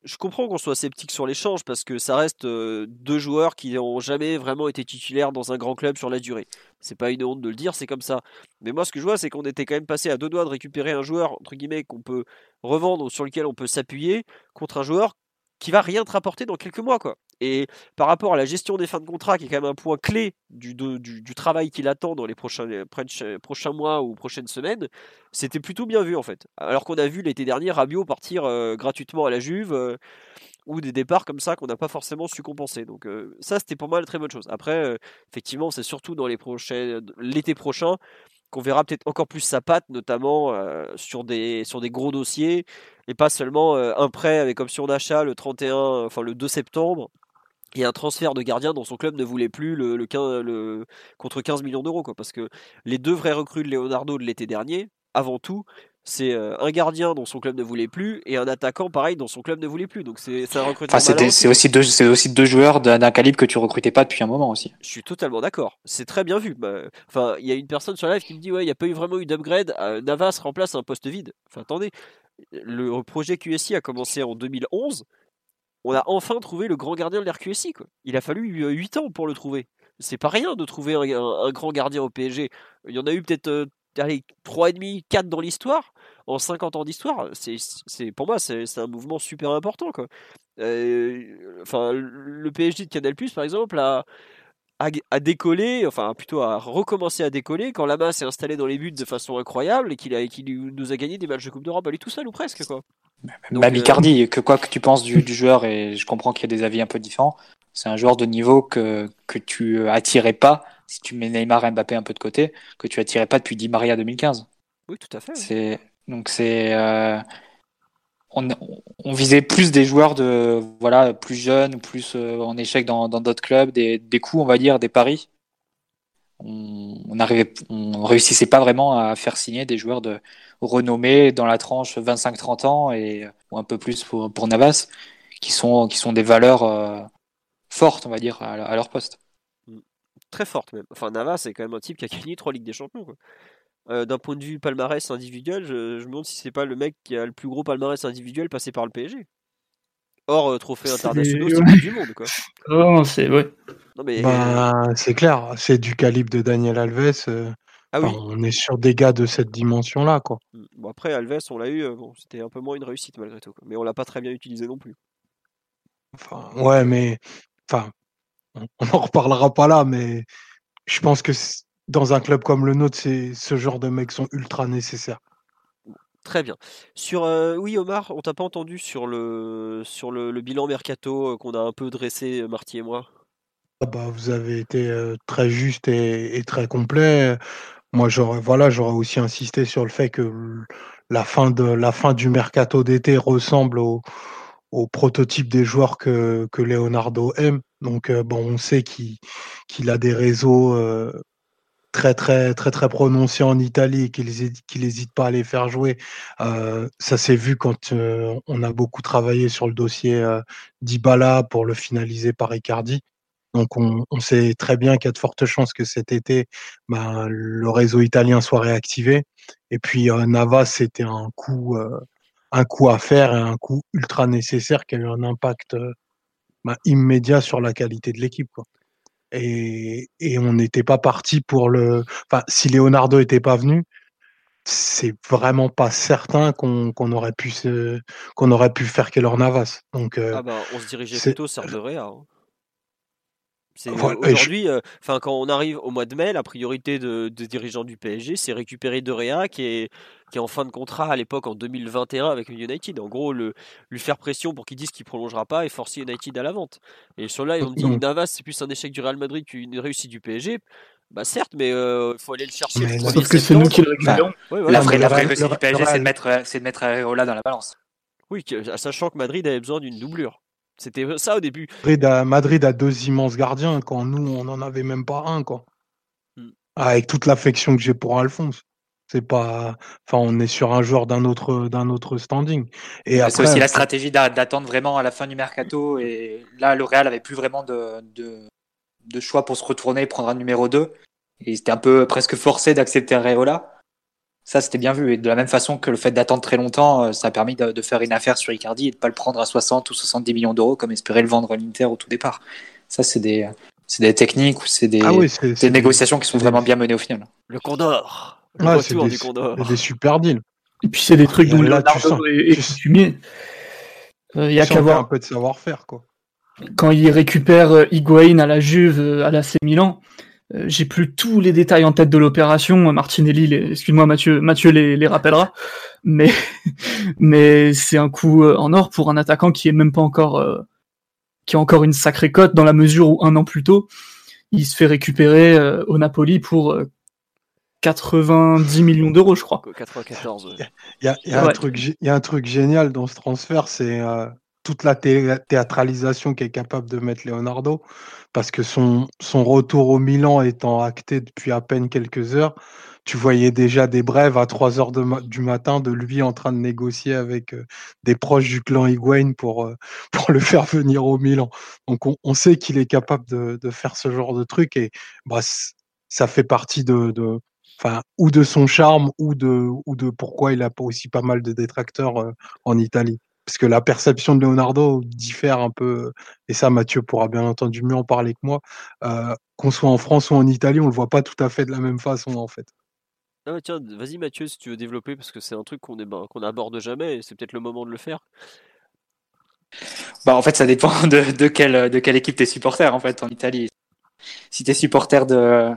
je comprends qu'on soit sceptique sur l'échange parce que ça reste euh, deux joueurs qui n'ont jamais vraiment été titulaires dans un grand club sur la durée. C'est pas une honte de le dire, c'est comme ça. Mais moi, ce que je vois, c'est qu'on était quand même passé à deux doigts de récupérer un joueur qu'on peut revendre, sur lequel on peut s'appuyer, contre un joueur qui va rien te rapporter dans quelques mois, quoi. Et par rapport à la gestion des fins de contrat, qui est quand même un point clé du, du, travail qu'il attend dans les prochains, prochains mois ou prochaines semaines, c'était plutôt bien vu en fait. Alors qu'on a vu l'été dernier Rabiot partir euh, gratuitement à la Juve, euh, ou des départs comme ça qu'on n'a pas forcément su compenser. Donc euh, ça, c'était pour moi une très bonne chose. Après, effectivement, c'est surtout dans les prochains, l'été prochain qu'on verra peut-être encore plus sa patte, notamment sur, des, sur des gros dossiers, et pas seulement un prêt avec option d'achat le 31, enfin le 2 septembre, et un transfert de gardien dont son club ne voulait plus le, le, contre 15 millions d'euros. Parce que les deux vrais recrues de Leonardo de l'été dernier, avant tout, c'est euh, un gardien dont son club ne voulait plus et un attaquant pareil dont son club ne voulait plus. Donc c'est un recrutement. Enfin, c'est aussi deux, c'est aussi deux joueurs d'un calibre que tu recrutais pas depuis un moment aussi. Je suis totalement d'accord. C'est très bien vu. Bah, enfin, il y a une personne sur live qui me dit ouais, il n'y a pas eu vraiment eu d'upgrade. Euh, Navas remplace un poste vide. Enfin, attendez, le projet QSI a commencé en 2011 on a enfin trouvé le grand gardien de l'RQSI. Il a fallu 8 ans pour le trouver. C'est pas rien de trouver un, grand gardien au PSG. Il y en a eu peut-être euh, 3,5, 4 dans l'histoire. En 50 ans d'histoire, c'est, pour moi, c'est, un mouvement super important. Euh, enfin, le PSG de Canal, par exemple, a, a, décollé, enfin plutôt a recommencé à décoller quand Lama s'est installé dans les buts de façon incroyable et qu'il, a, qu'il nous a gagné des matchs de Coupe d'Europe à lui tout seul ou presque. Quoi. Même euh, que quoi que tu penses du, joueur, et je comprends qu'il y a des avis un peu différents, c'est un joueur de niveau que, que tu attirais pas si tu mets Neymar et Mbappé un peu de côté, que tu attirais pas depuis Di Maria 2015. Oui, tout à fait. C'est donc c'est euh, on, visait plus des joueurs de voilà plus jeunes, plus euh, en échec dans d'autres clubs, des, des coups on va dire, des paris. On, on, on réussissait pas vraiment à faire signer des joueurs de renommée dans la tranche 25-30 ans et ou un peu plus pour, pour Navas, qui sont qui sont des valeurs euh, fortes on va dire à, leur poste. Très fortes même. Enfin Navas c'est quand même un type qui a gagné trois ligues des champions. Euh, d'un point de vue palmarès individuel, je, me demande si c'est pas le mec qui a le plus gros palmarès individuel passé par le PSG. Hors euh, trophée international, c'est du monde quoi. Oh, c'est ouais. Bah, c'est clair, c'est du calibre de Daniel Alves. Ah on est sur des gars de cette dimension-là, quoi. Mmh, bon, après, Alves, on l'a eu, euh, bon, c'était un peu moins une réussite malgré tout, mais on l'a pas très bien utilisé non plus. Enfin, ouais, mais enfin, on en reparlera pas là, mais je pense que dans un club comme le nôtre, c'est ce genre de mecs sont ultra nécessaires. Très bien. Sur oui Omar, on t'a pas entendu sur le sur le, bilan mercato qu'on a un peu dressé Marty et moi? Ah bah, vous avez été très juste et, très complet. Moi j'aurais voilà j'aurais aussi insisté sur le fait que la fin de la fin du mercato d'été ressemble au, au prototype des joueurs que, que Leonardo aime. Donc bon on sait qu'il qu'il a des réseaux très très très très prononcé en Italie qu'il n'hésite pas à les faire jouer. Euh, ça s'est vu quand euh, on a beaucoup travaillé sur le dossier euh, d'Ibala pour le finaliser par Icardi. Donc on, sait très bien qu'il y a de fortes chances que cet été, ben, le réseau italien soit réactivé. Et puis Navas, c'était un coup, un coup à faire et un coup ultra nécessaire qui a eu un impact ben, immédiat sur la qualité de l'équipe. Et, on n'était pas parti pour le. Enfin, si Leonardo n'était pas venu, c'est vraiment pas certain qu'on aurait pu qu'on aurait pu faire Keller Navas. Donc, euh, ah bah, on se dirigeait plutôt sur de Réa. Hein. Aujourd'hui, euh, enfin quand on arrive au mois de mai, la priorité de, dirigeants du PSG, c'est récupérer De Réa qui est, qui est en fin de contrat à l'époque en 2021 avec United. En gros, le, lui faire pression pour qu'il dise qu'il prolongera pas et forcer United à la vente. Et sur là, on dit Navas, c'est plus un échec du Real Madrid qu'une réussite du PSG. Bah certes, mais il euh, faut aller le chercher. sauf que c'est nous qui le récupérons. la vraie, la vraie réussite du PSG, c'est de mettre, c'est de mettre Areola dans la balance. Oui, sachant que Madrid avait besoin d'une doublure. C'était ça au début. Madrid a, deux immenses gardiens quand nous on n'en avait même pas un quoi. Hmm. Avec toute l'affection que j'ai pour Alphonse. C'est pas, enfin, on est sur un joueur d'un autre, d'un autre standing. Et c'est aussi la stratégie d'attendre vraiment à la fin du mercato. Et là, le Real avait plus vraiment de, de, choix pour se retourner et prendre un numéro 2. Et c'était un peu presque forcé d'accepter Reola. Ça, c'était bien vu. Et de la même façon que le fait d'attendre très longtemps, euh, ça a permis de, faire une affaire sur Icardi et de pas le prendre à 60 ou 70 millions d'euros comme espérait le vendre à l'Inter au tout départ. Ça, c'est des, des techniques ou c'est des, ah des négociations qui sont vraiment bien menées au final. Le Condor. Le c'est des, du Condor. des super deals. Et puis c'est des trucs dont là, tu sens, est, Il y a qu'à voir un peu de savoir-faire quoi. Quand il récupère euh, Higuain à la Juve, euh, à la C Milan, euh, j'ai plus tous les détails en tête de l'opération. Martinelli, excuse-moi Mathieu, Mathieu les, les rappellera, mais mais c'est un coup euh, en or pour un attaquant qui est même pas encore euh, qui a encore une sacrée cote dans la mesure où un an plus tôt, il se fait récupérer au Napoli pour 90 millions d'euros, je crois. 94. Il y a, un truc, il y a un truc génial dans ce transfert, c'est toute la théâtralisation qu'est capable de mettre Leonardo, parce que son, son retour au Milan étant acté depuis à peine quelques heures, tu voyais déjà des brèves à 3 heures du matin de lui en train de négocier avec euh, des proches du clan Higuain pour, euh, pour le faire venir au Milan. Donc on, sait qu'il est capable de, faire ce genre de truc et bah, ça fait partie de, de enfin, ou de son charme ou de, ou de pourquoi il a aussi pas mal de détracteurs euh, en Italie parce que la perception de Leonardo diffère un peu, et ça Mathieu pourra bien entendu mieux en parler que moi, euh, qu'on soit en France ou en Italie, on le voit pas tout à fait de la même façon en fait. Ah tiens, vas-y Mathieu si tu veux développer, parce que c'est un truc qu'on qu'on n'aborde jamais, et c'est peut-être le moment de le faire. Bah en fait ça dépend de, de, quelle, de quelle équipe t'es supporter en fait en Italie. Si t'es supporter de,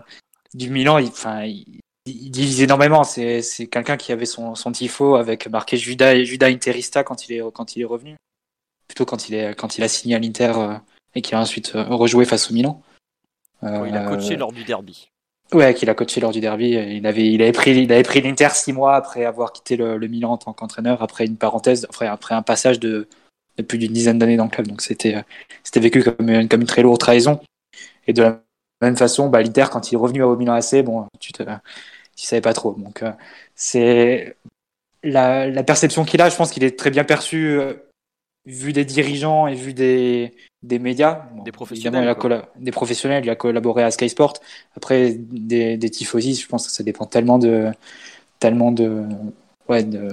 du Milan, il, enfin, il divise énormément. C'est, quelqu'un qui avait son, son tifo avec marqué Judas, Judas Interista quand il est, quand il est revenu. Plutôt quand il, est, quand il a signé à l'Inter euh, et qu'il a ensuite euh, rejoué face au Milan. il a coaché lors du derby. Ouais, qu'il a coaché lors du derby. Il avait, il avait pris, il avait pris l'Inter six mois après avoir quitté le, Milan en tant qu'entraîneur, après une parenthèse, après, après un passage de, plus d'une dizaine d'années dans le club. Donc c'était, c'était vécu comme une, comme une très lourde trahison. Et de la même façon, bah, l'Inter, quand il est revenu au Milan AC, bon, tu te, tu savais pas trop. Donc, euh, c'est la, perception qu'il a. Je pense qu'il est très bien perçu euh, vu des dirigeants et vu des, des médias. des professionnels. Il a des professionnels. Il a collaboré à Sky Sport. Après, des, des tifosi, je pense que ça dépend tellement de, tellement de, ouais, de,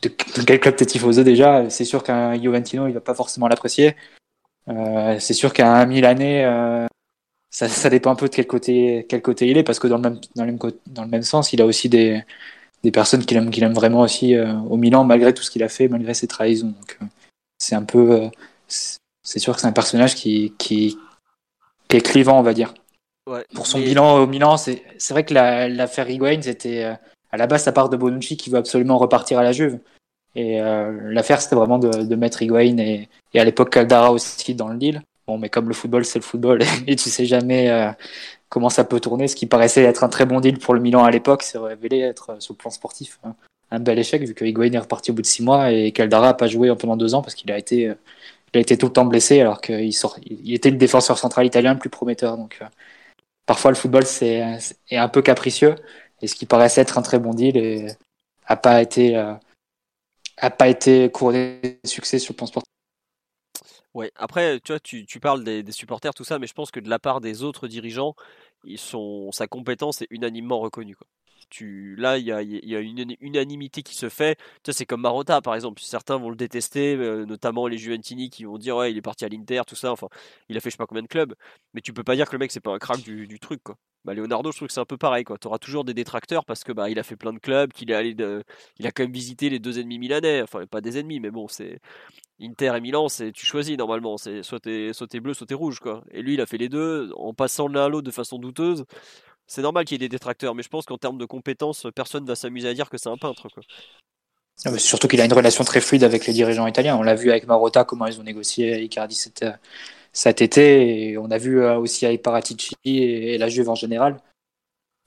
de, quel club t'es tifoso déjà. C'est sûr qu'un Juventino, il va pas forcément l'apprécier. Euh, c'est sûr qu'un Milanais, euh, ça, ça, dépend un peu de quel côté, quel côté il est, parce que dans le même, dans le même, dans le même sens, il a aussi des, des personnes qu'il aime, qu'il aime vraiment aussi euh, au Milan, malgré tout ce qu'il a fait, malgré ses trahisons. Donc, euh, c'est un peu. Euh, c'est sûr que c'est un personnage qui, qui, qui, est clivant, on va dire. Ouais, Pour son bilan au Milan, c'est vrai que l'affaire la, Higuain, c'était à la base, ça part de Bonucci qui veut absolument repartir à la Juve. Et l'affaire, c'était vraiment de, mettre Higuain et, et à l'époque Caldara aussi dans le deal. Bon, mais comme le football, c'est le football, et tu sais jamais comment ça peut tourner. Ce qui paraissait être un très bon deal pour le Milan à l'époque, s'est révélé être sur le plan sportif hein, un bel échec vu que Higuain est reparti au bout de six mois et Caldara n'a pas joué pendant deux ans parce qu'il a été il a été tout le temps blessé alors qu'il il était le défenseur central italien le plus prometteur. Donc euh, parfois le football c'est est un peu capricieux et ce qui paraissait être un très bon deal et a pas été euh, a pas été couronné de succès sur le plan sportif. Ouais, après, tu vois, tu, parles des, supporters, tout ça, mais je pense que de la part des autres dirigeants, sa compétence est unanimement reconnue. Tu là il y a, une unanimité qui se fait. Tu c'est comme Marotta par exemple. Certains vont le détester, euh, notamment les Juventini qui vont dire ouais il est parti à l'Inter, tout ça. Enfin, il a fait je sais pas combien de clubs, mais tu peux pas dire que le mec c'est pas un crack du, truc quoi. Bah, Leonardo, je trouve que c'est un peu pareil quoi. auras toujours des détracteurs parce que bah il a fait plein de clubs, qu'il est allé, il a quand même visité les deux ennemis milanais. Enfin pas des ennemis, mais bon c'est Inter et Milan, c'est tu choisis normalement, c'est soit t'es soit bleu, soit t'es rouge quoi. Et lui, il a fait les deux en passant l'un à l'autre de façon douteuse c'est normal qu'il y ait des détracteurs, mais je pense qu'en termes de compétences, personne ne va s'amuser à dire que c'est un peintre. Quoi. Ah, surtout qu'il a une relation très fluide avec les dirigeants italiens. On l'a vu avec Marotta, comment ils ont négocié Icardi cet, été, et on a vu euh, aussi avec Paratici et, la Juve en général.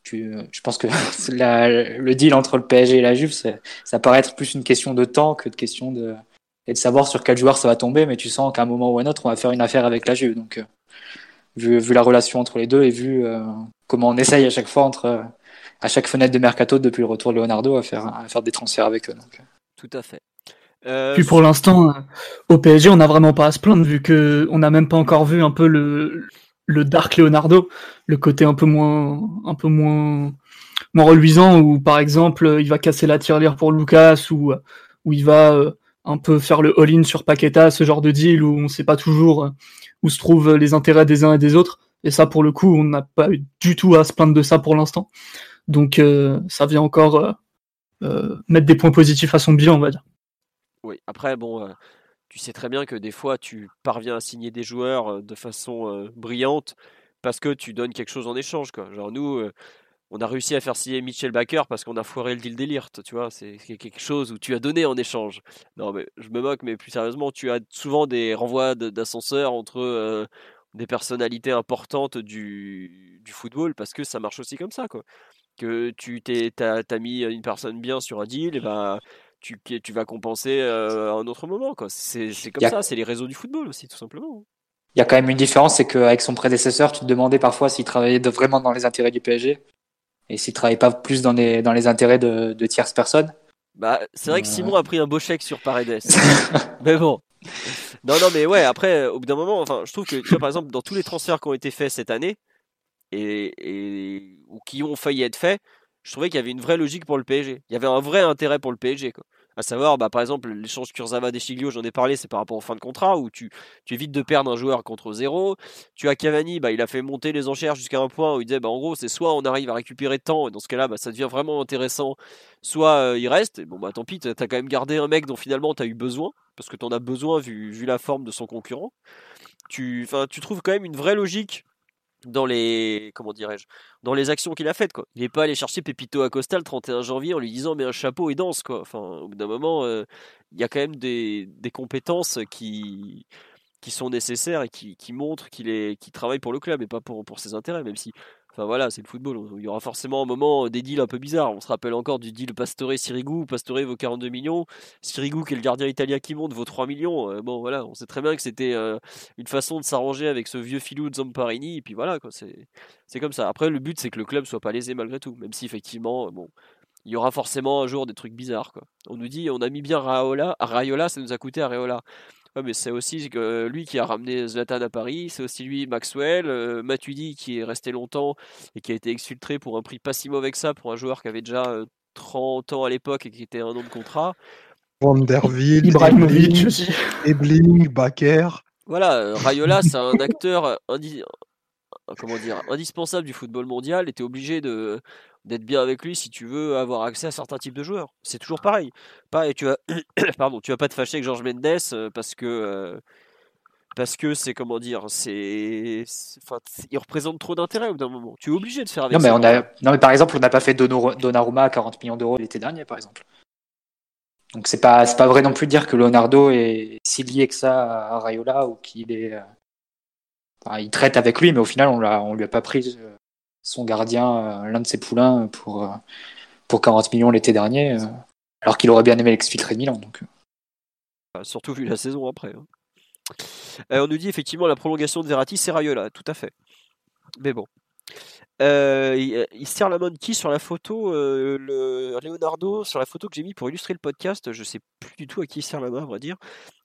Je pense que le deal entre le PSG et la Juve, ça paraît être plus une question de temps que de question de, et de savoir sur quel joueur ça va tomber, mais tu sens qu'à un moment ou à un autre, on va faire une affaire avec la Juve. Donc, euh, vu, la relation entre les deux et vu euh, comment on essaye à chaque fois entre euh, à chaque fenêtre de mercato depuis le retour de Leonardo à faire à faire des transferts avec eux. Donc. Tout à fait. Euh, Puis pour l'instant, au PSG, on n'a vraiment pas à se plaindre vu que on n'a même pas encore vu un peu le le dark Leonardo, le côté un peu moins un peu moins moins reluisant où par exemple il va casser la tirelire pour Lucas ou où il va un peu faire le all-in sur Paqueta, ce genre de deal où on sait pas toujours où se trouvent les intérêts des uns et des autres. Et ça, pour le coup, on n'a pas du tout à se plaindre de ça pour l'instant. Donc, euh, ça vient encore euh, euh, mettre des points positifs à son bilan, on va dire. Oui, après, bon, tu sais très bien que des fois, tu parviens à signer des joueurs de façon brillante parce que tu donnes quelque chose en échange. Quoi. Genre, nous, on a réussi à faire signer Michel Baker parce qu'on a foiré le deal d'Elirt, tu vois, c'est quelque chose où tu as donné en échange. Non, mais je me moque, mais plus sérieusement, tu as souvent des renvois d'ascenseurs entre euh, des personnalités importantes du, du, football parce que ça marche aussi comme ça, quoi. Que tu t'es, as, mis une personne bien sur un deal, et ben tu, tu vas compenser euh, à un autre moment, quoi. C'est comme ça, c'est les réseaux du football aussi, tout simplement. Il y a quand même une différence, c'est qu'avec son prédécesseur, tu te demandais parfois s'il travaillait vraiment dans les intérêts du PSG et s'il travaille pas plus dans les, dans les intérêts de, de tierces personnes. Bah, c'est vrai que Simon a pris un beau chèque sur Paredes. mais bon. Non, non, mais ouais, après, au bout d'un moment, enfin, je trouve que, tu vois, par exemple, dans tous les transferts qui ont été faits cette année, et, et ou qui ont failli être faits, je trouvais qu'il y avait une vraie logique pour le PSG. Il y avait un vrai intérêt pour le PSG, quoi. À savoir, bah, par exemple, l'échange Kurzawa Chiglio, j'en ai parlé, c'est par rapport aux fins de contrat où tu, tu évites de perdre un joueur contre zéro. Tu as Cavani, bah, il a fait monter les enchères jusqu'à un point où il disait, bah, en gros, c'est soit on arrive à récupérer de temps, et dans ce cas-là, bah, ça devient vraiment intéressant, soit euh, il reste. Et bon, bah, tant pis, tu as quand même gardé un mec dont finalement tu as eu besoin, parce que tu en as besoin vu, vu la forme de son concurrent. Tu, tu trouves quand même une vraie logique dans les comment dirais-je dans les actions qu'il a faites quoi. Il n'est pas allé chercher Pepito Acosta le 31 janvier en lui disant mais un chapeau et danse quoi. Enfin au bout d'un moment euh, il y a quand même des, des compétences qui qui sont nécessaires et qui, qui montrent qu'il est qui travaille pour le club et pas pour pour ses intérêts même si Voilà, c'est le football. Il y aura forcément un moment euh, des deals un peu bizarres. On se rappelle encore du deal Pastore-Sirigu. Pastore vaut 42 millions. Sirigu, qui est le gardien italien qui monte, vaut 3 millions. Euh, bon voilà, on sait très bien que c'était euh, une façon de s'arranger avec ce vieux filou de Zamparini. Et puis voilà, c'est, comme ça. Après, le but, c'est que le club soit pas lésé malgré tout. Même si effectivement, bon, il y aura forcément un jour des trucs bizarres. On nous dit, on a mis bien Raiola. Raiola, ça nous a coûté Areola mais c'est aussi que lui qui a ramené Zlatan à Paris, c'est aussi lui Maxwell, euh, Matuidi qui est resté longtemps et qui a été exfiltré pour un prix pas si mauvais que ça pour un joueur qui avait déjà 30 euh, ans à l'époque et qui était un an de contrat. Vanderville, Ibrahimovic aussi. Ebling, Baker. Voilà, euh, Rayola, c'est un acteur comment dire, indispensable du football mondial tu obligé de, d'être bien avec lui si tu veux avoir accès à certains types de joueurs. C'est toujours pareil. Pareil, tu vas, pardon, tu vas pas te fâcher avec Georges Mendes euh, parce que euh, parce que c'est comment dire, c'est, enfin, il représente trop d'intérêt au bout d'un moment. Tu es obligé de faire avec. Non mais on a, non mais par exemple, on n'a pas fait Donnarumma à 40 millions d'euros l'été dernier, par exemple. Donc c'est pas, c'est pas vrai non plus de dire que Leonardo est si lié que ça à Rayola ou qu'il est, enfin, il traite avec lui, mais au final on l'a, on lui a pas pris euh, son gardien, euh, l'un de ses poulains pour euh, pour 40 millions l'été dernier, alors qu'il aurait bien aimé l'exfiltrer de Milan. Donc. Surtout vu la saison après. Hein. Euh, on nous dit effectivement la prolongation de Verratti, c'est Rayola, tout à fait. Mais bon. Euh, il, se tire la main de qui sur la photo euh, le Leonardo, sur la photo que j'ai mis pour illustrer le podcast, je sais plus du tout à qui il sert la main, à vrai dire.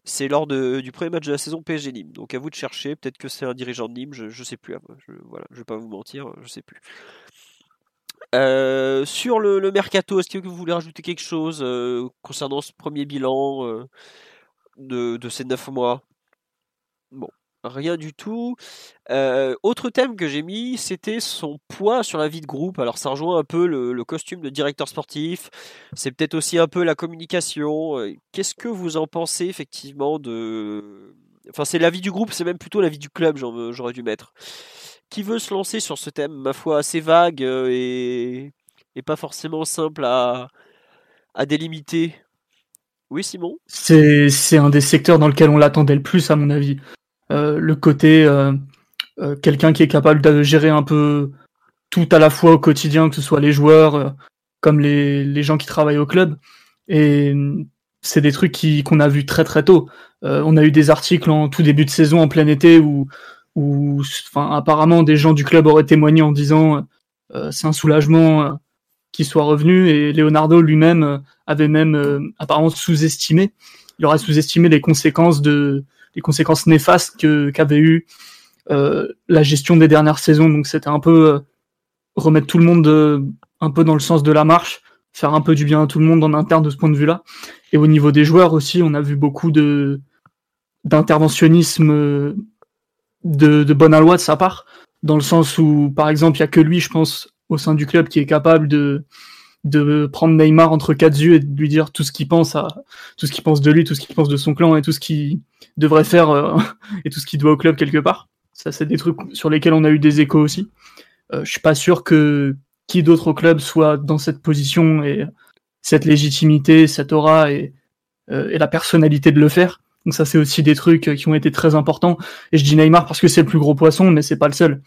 C'est lors du premier match de la saison PSG Nîmes. Donc à vous de chercher, peut-être que c'est un dirigeant de Nîmes, je, ne sais plus. Je, voilà, je vais pas vous mentir, je sais plus. sur le, mercato, est-ce que vous voulez rajouter quelque chose concernant ce premier bilan de, de, ces 9 mois? Bon, rien du tout. autre thème que j'ai mis, c'était son poids sur la vie de groupe. Alors ça rejoint un peu le, costume de directeur sportif. C'est peut-être aussi un peu la communication. Qu'est-ce que vous en pensez effectivement de... Enfin c'est la vie du groupe, c'est même plutôt la vie du club, j'aurais dû mettre. Qui veut se lancer sur ce thème, ma foi, assez vague et, et pas forcément simple à, à délimiter? Oui, Simon? C'est un des secteurs dans lequel on l'attendait le plus, à mon avis. Euh, le côté euh, euh, quelqu'un qui est capable de gérer un peu tout à la fois au quotidien, que ce soit les joueurs comme les, les, gens qui travaillent au club. Et c'est des trucs qu'on a vu très très tôt. on a eu des articles en tout début de saison, en plein été, où, où enfin, apparemment des gens du club auraient témoigné en disant c'est un soulagement qu'il soit revenu et Leonardo lui-même avait même apparemment sous-estimé. Il aurait sous-estimé les conséquences de les conséquences néfastes que qu'avait eu euh, la gestion des dernières saisons. Donc c'était un peu euh, remettre tout le monde euh, un peu dans le sens de la marche, faire un peu du bien à tout le monde en interne de ce point de vue-là. Et au niveau des joueurs aussi, on a vu beaucoup de d'interventionnisme de, de bonne aloi de sa part, dans le sens où, par exemple, il y a que lui, je pense, au sein du club qui est capable de de prendre Neymar entre quatre yeux et de lui dire tout ce qu'il pense à tout ce qu'il pense de lui, tout ce qu'il pense de son clan et tout ce qu'il devrait faire euh, et tout ce qu'il doit au club quelque part. Ça, c'est des trucs sur lesquels on a eu des échos aussi. Euh, je suis pas sûr que qui d'autre au club soit dans cette position et cette légitimité, cette aura et, euh, et la personnalité de le faire. Donc ça, c'est aussi des trucs qui ont été très importants. Et je dis Neymar parce que c'est le plus gros poisson, mais c'est pas le seul.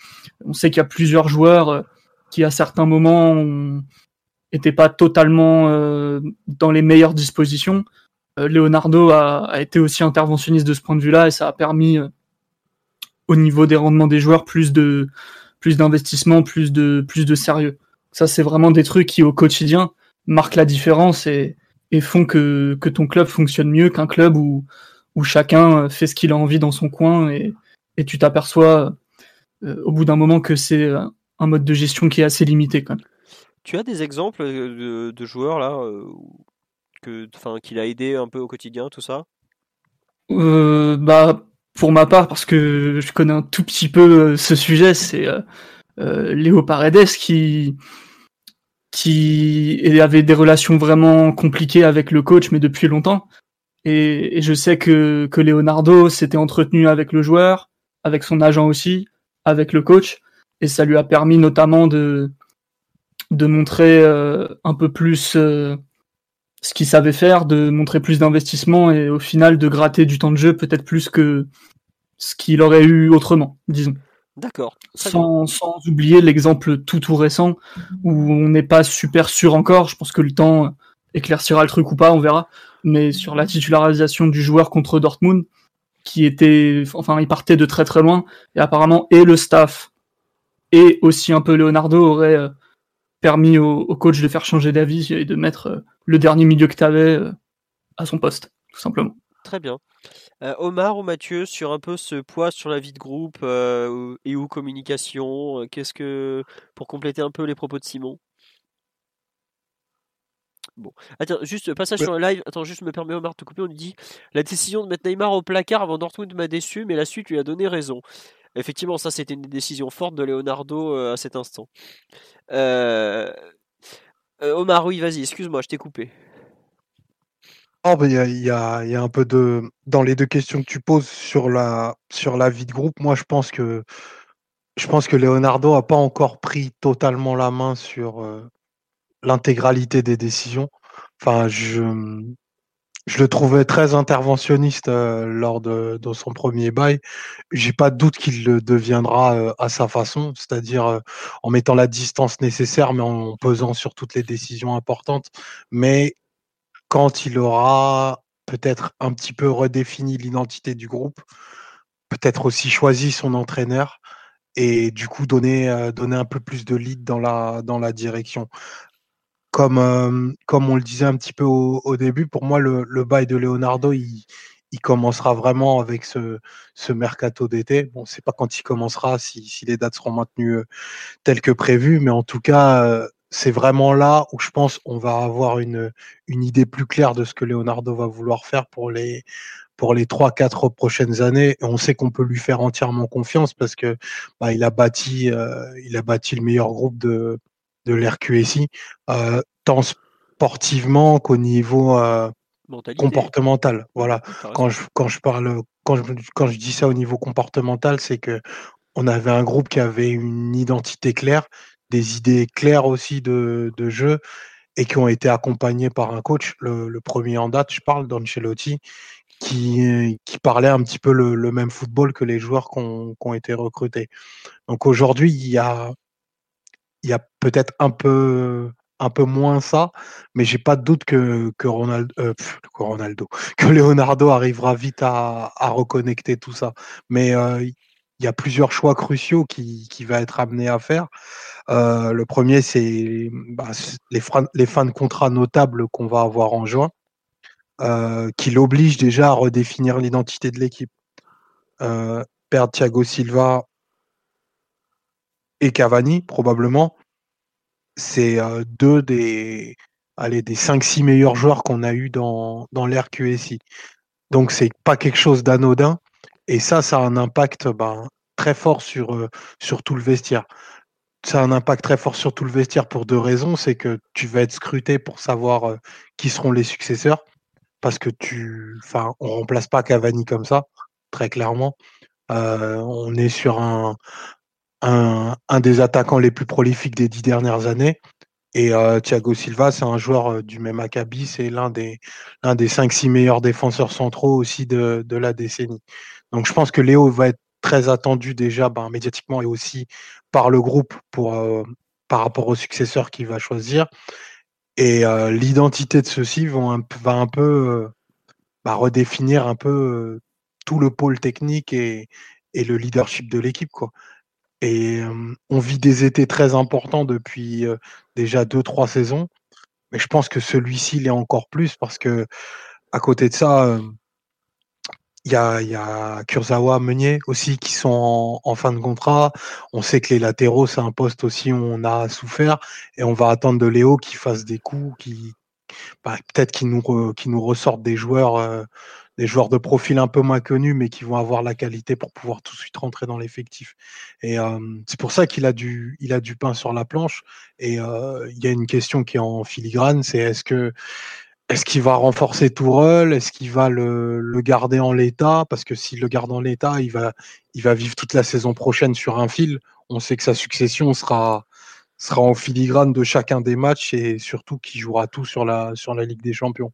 On sait qu'il y a plusieurs joueurs qui, à certains moments, ont, n'était pas totalement euh, dans les meilleures dispositions. Euh, Leonardo a, été aussi interventionniste de ce point de vue-là et ça a permis euh, au niveau des rendements des joueurs plus de plus d'investissement, plus de plus de sérieux. Ça c'est vraiment des trucs qui au quotidien marquent la différence et, font que, que ton club fonctionne mieux qu'un club où, où chacun fait ce qu'il a envie dans son coin et, et tu t'aperçois au bout d'un moment que c'est un mode de gestion qui est assez limité quand. Tu as des exemples de, joueurs là que, qu'il a aidé un peu au quotidien, tout ça? Euh, Bah pour ma part, parce que je connais un tout petit peu ce sujet, c'est euh, Léo Paredes qui qui avait des relations vraiment compliquées avec le coach, mais depuis longtemps. Et, je sais que, que Leonardo s'était entretenu avec le joueur, avec son agent aussi, avec le coach, et ça lui a permis notamment de, de montrer euh, un peu plus euh, ce qu'il savait faire, de montrer plus d'investissement et au final de gratter du temps de jeu peut-être plus que ce qu'il aurait eu autrement, disons. D'accord. Sans, oublier l'exemple tout tout récent où on n'est pas super sûr encore. Je pense que le temps éclaircira le truc ou pas, on verra. Mais sur la titularisation du joueur contre Dortmund, qui était, enfin, il partait de très très loin et apparemment et le staff et aussi un peu Leonardo auraient euh, permis au, coach de faire changer d'avis et de mettre euh, le dernier milieu que tu avais euh, à son poste, tout simplement. Très bien. Euh, Omar ou Mathieu, sur un peu ce poids sur la vie de groupe et ou communication, qu'est-ce que. pour compléter un peu les propos de Simon? Bon. Attends, juste passage sur le live. Attends, juste me permets Omar de te couper. On nous dit La décision de mettre Neymar au placard avant Dortmund m'a déçu, mais la suite lui a donné raison. Effectivement, ça c'était une décision forte de Leonardo à cet instant. Euh, euh... Omar, oui, vas-y, excuse-moi, je t'ai coupé. Il y, a, un peu de. Dans les deux questions que tu poses sur la, vie de groupe, moi, je pense que, je pense que Leonardo n'a pas encore pris totalement la main sur euh, l'intégralité des décisions. Enfin, je, je le trouvais très interventionniste euh, lors de, son premier bail. J'ai pas de doute qu'il le deviendra euh, à sa façon, c'est-à-dire en mettant la distance nécessaire, mais en pesant sur toutes les décisions importantes. Mais quand il aura peut-être un petit peu redéfini l'identité du groupe, peut-être aussi choisi son entraîneur et du coup donner, euh, donner un peu plus de lead dans la, dans la direction. Comme, euh, comme on le disait un petit peu au, début, pour moi, le, le, bail de Leonardo, il, il commencera vraiment avec ce, ce mercato d'été. Bon, c'est pas quand il commencera, si, si, les dates seront maintenues euh, telles que prévues, mais en tout cas, c'est vraiment là où je pense on va avoir une, une idée plus claire de ce que Leonardo va vouloir faire pour les pour les trois quatre prochaines années. Et on sait qu'on peut lui faire entièrement confiance parce que bah, il a bâti euh, il a bâti le meilleur groupe de de l'RQSI euh, tant sportivement qu'au niveau euh, comportemental. Voilà. Quand je quand je parle quand je quand je dis ça au niveau comportemental, c'est que on avait un groupe qui avait une identité claire, des idées claires aussi de, de jeu et qui ont été accompagnées par un coach. Le, premier en date, je parle d'Ancelotti, qui, qui parlait un petit peu le, même football que les joueurs qui ont, été recrutés. Donc aujourd'hui, il y a, il y a peut-être un peu, un peu moins ça, mais j'ai pas de doute que, que, euh, que Leonardo arrivera vite à, à reconnecter tout ça. Mais euh, il y a plusieurs choix cruciaux qui, qui va être amené à faire. Euh, le premier, c'est bah, les, les, fins de contrat notables qu'on va avoir en juin, euh, qui l'obligent déjà à redéfinir l'identité de l'équipe. Euh, perdre Thiago Silva et Cavani, probablement, c'est euh, deux des, des 5-6 meilleurs joueurs qu'on a eu dans, dans l'RQSI. Donc, c'est pas quelque chose d'anodin. Et ça, ça a un impact ben, très fort sur, euh, sur tout le vestiaire. Ça a un impact très fort sur tout le vestiaire pour deux raisons. C'est que tu vas être scruté pour savoir euh, qui seront les successeurs. Parce que tu. Enfin, on remplace pas Cavani comme ça, très clairement. On est sur un, un, un, des attaquants les plus prolifiques des dix dernières années. Et Thiago Silva, c'est un joueur du même acabit, c'est l'un des, l'un des 5-6 meilleurs défenseurs centraux aussi de, de la décennie. Donc je pense que Léo va être très attendu déjà ben, médiatiquement et aussi par le groupe pour, euh, par rapport au successeur qu'il va choisir. Et euh, l'identité de ceux-ci va un peu euh, bah, redéfinir un peu tout le pôle technique et, et le leadership de l'équipe. Quoi. Et on vit des étés très importants depuis déjà deux, trois saisons. Mais je pense que celui-ci l'est encore plus parce que à côté de ça, il y a, y a Kurzawa, Meunier aussi qui sont en, fin de contrat. On sait que les latéraux, c'est un poste aussi où on a souffert. Et on va attendre de Léo qui fasse des coups, qui bah, peut-être qu'il nous, qui nous ressorte des joueurs, euh, des joueurs de profil un peu moins connus, mais qui vont avoir la qualité pour pouvoir tout de suite rentrer dans l'effectif. Et c'est pour ça qu'il a du, il a du pain sur la planche. Et il y a une question qui est en filigrane, c'est est-ce que est-ce qu'il va renforcer Tourelle? Est-ce qu'il va le, garder en l'état? Parce que s'il le garde en l'état, il va, il va vivre toute la saison prochaine sur un fil. On sait que sa succession sera, sera en filigrane de chacun des matchs et surtout qu'il jouera tout sur la Ligue des Champions.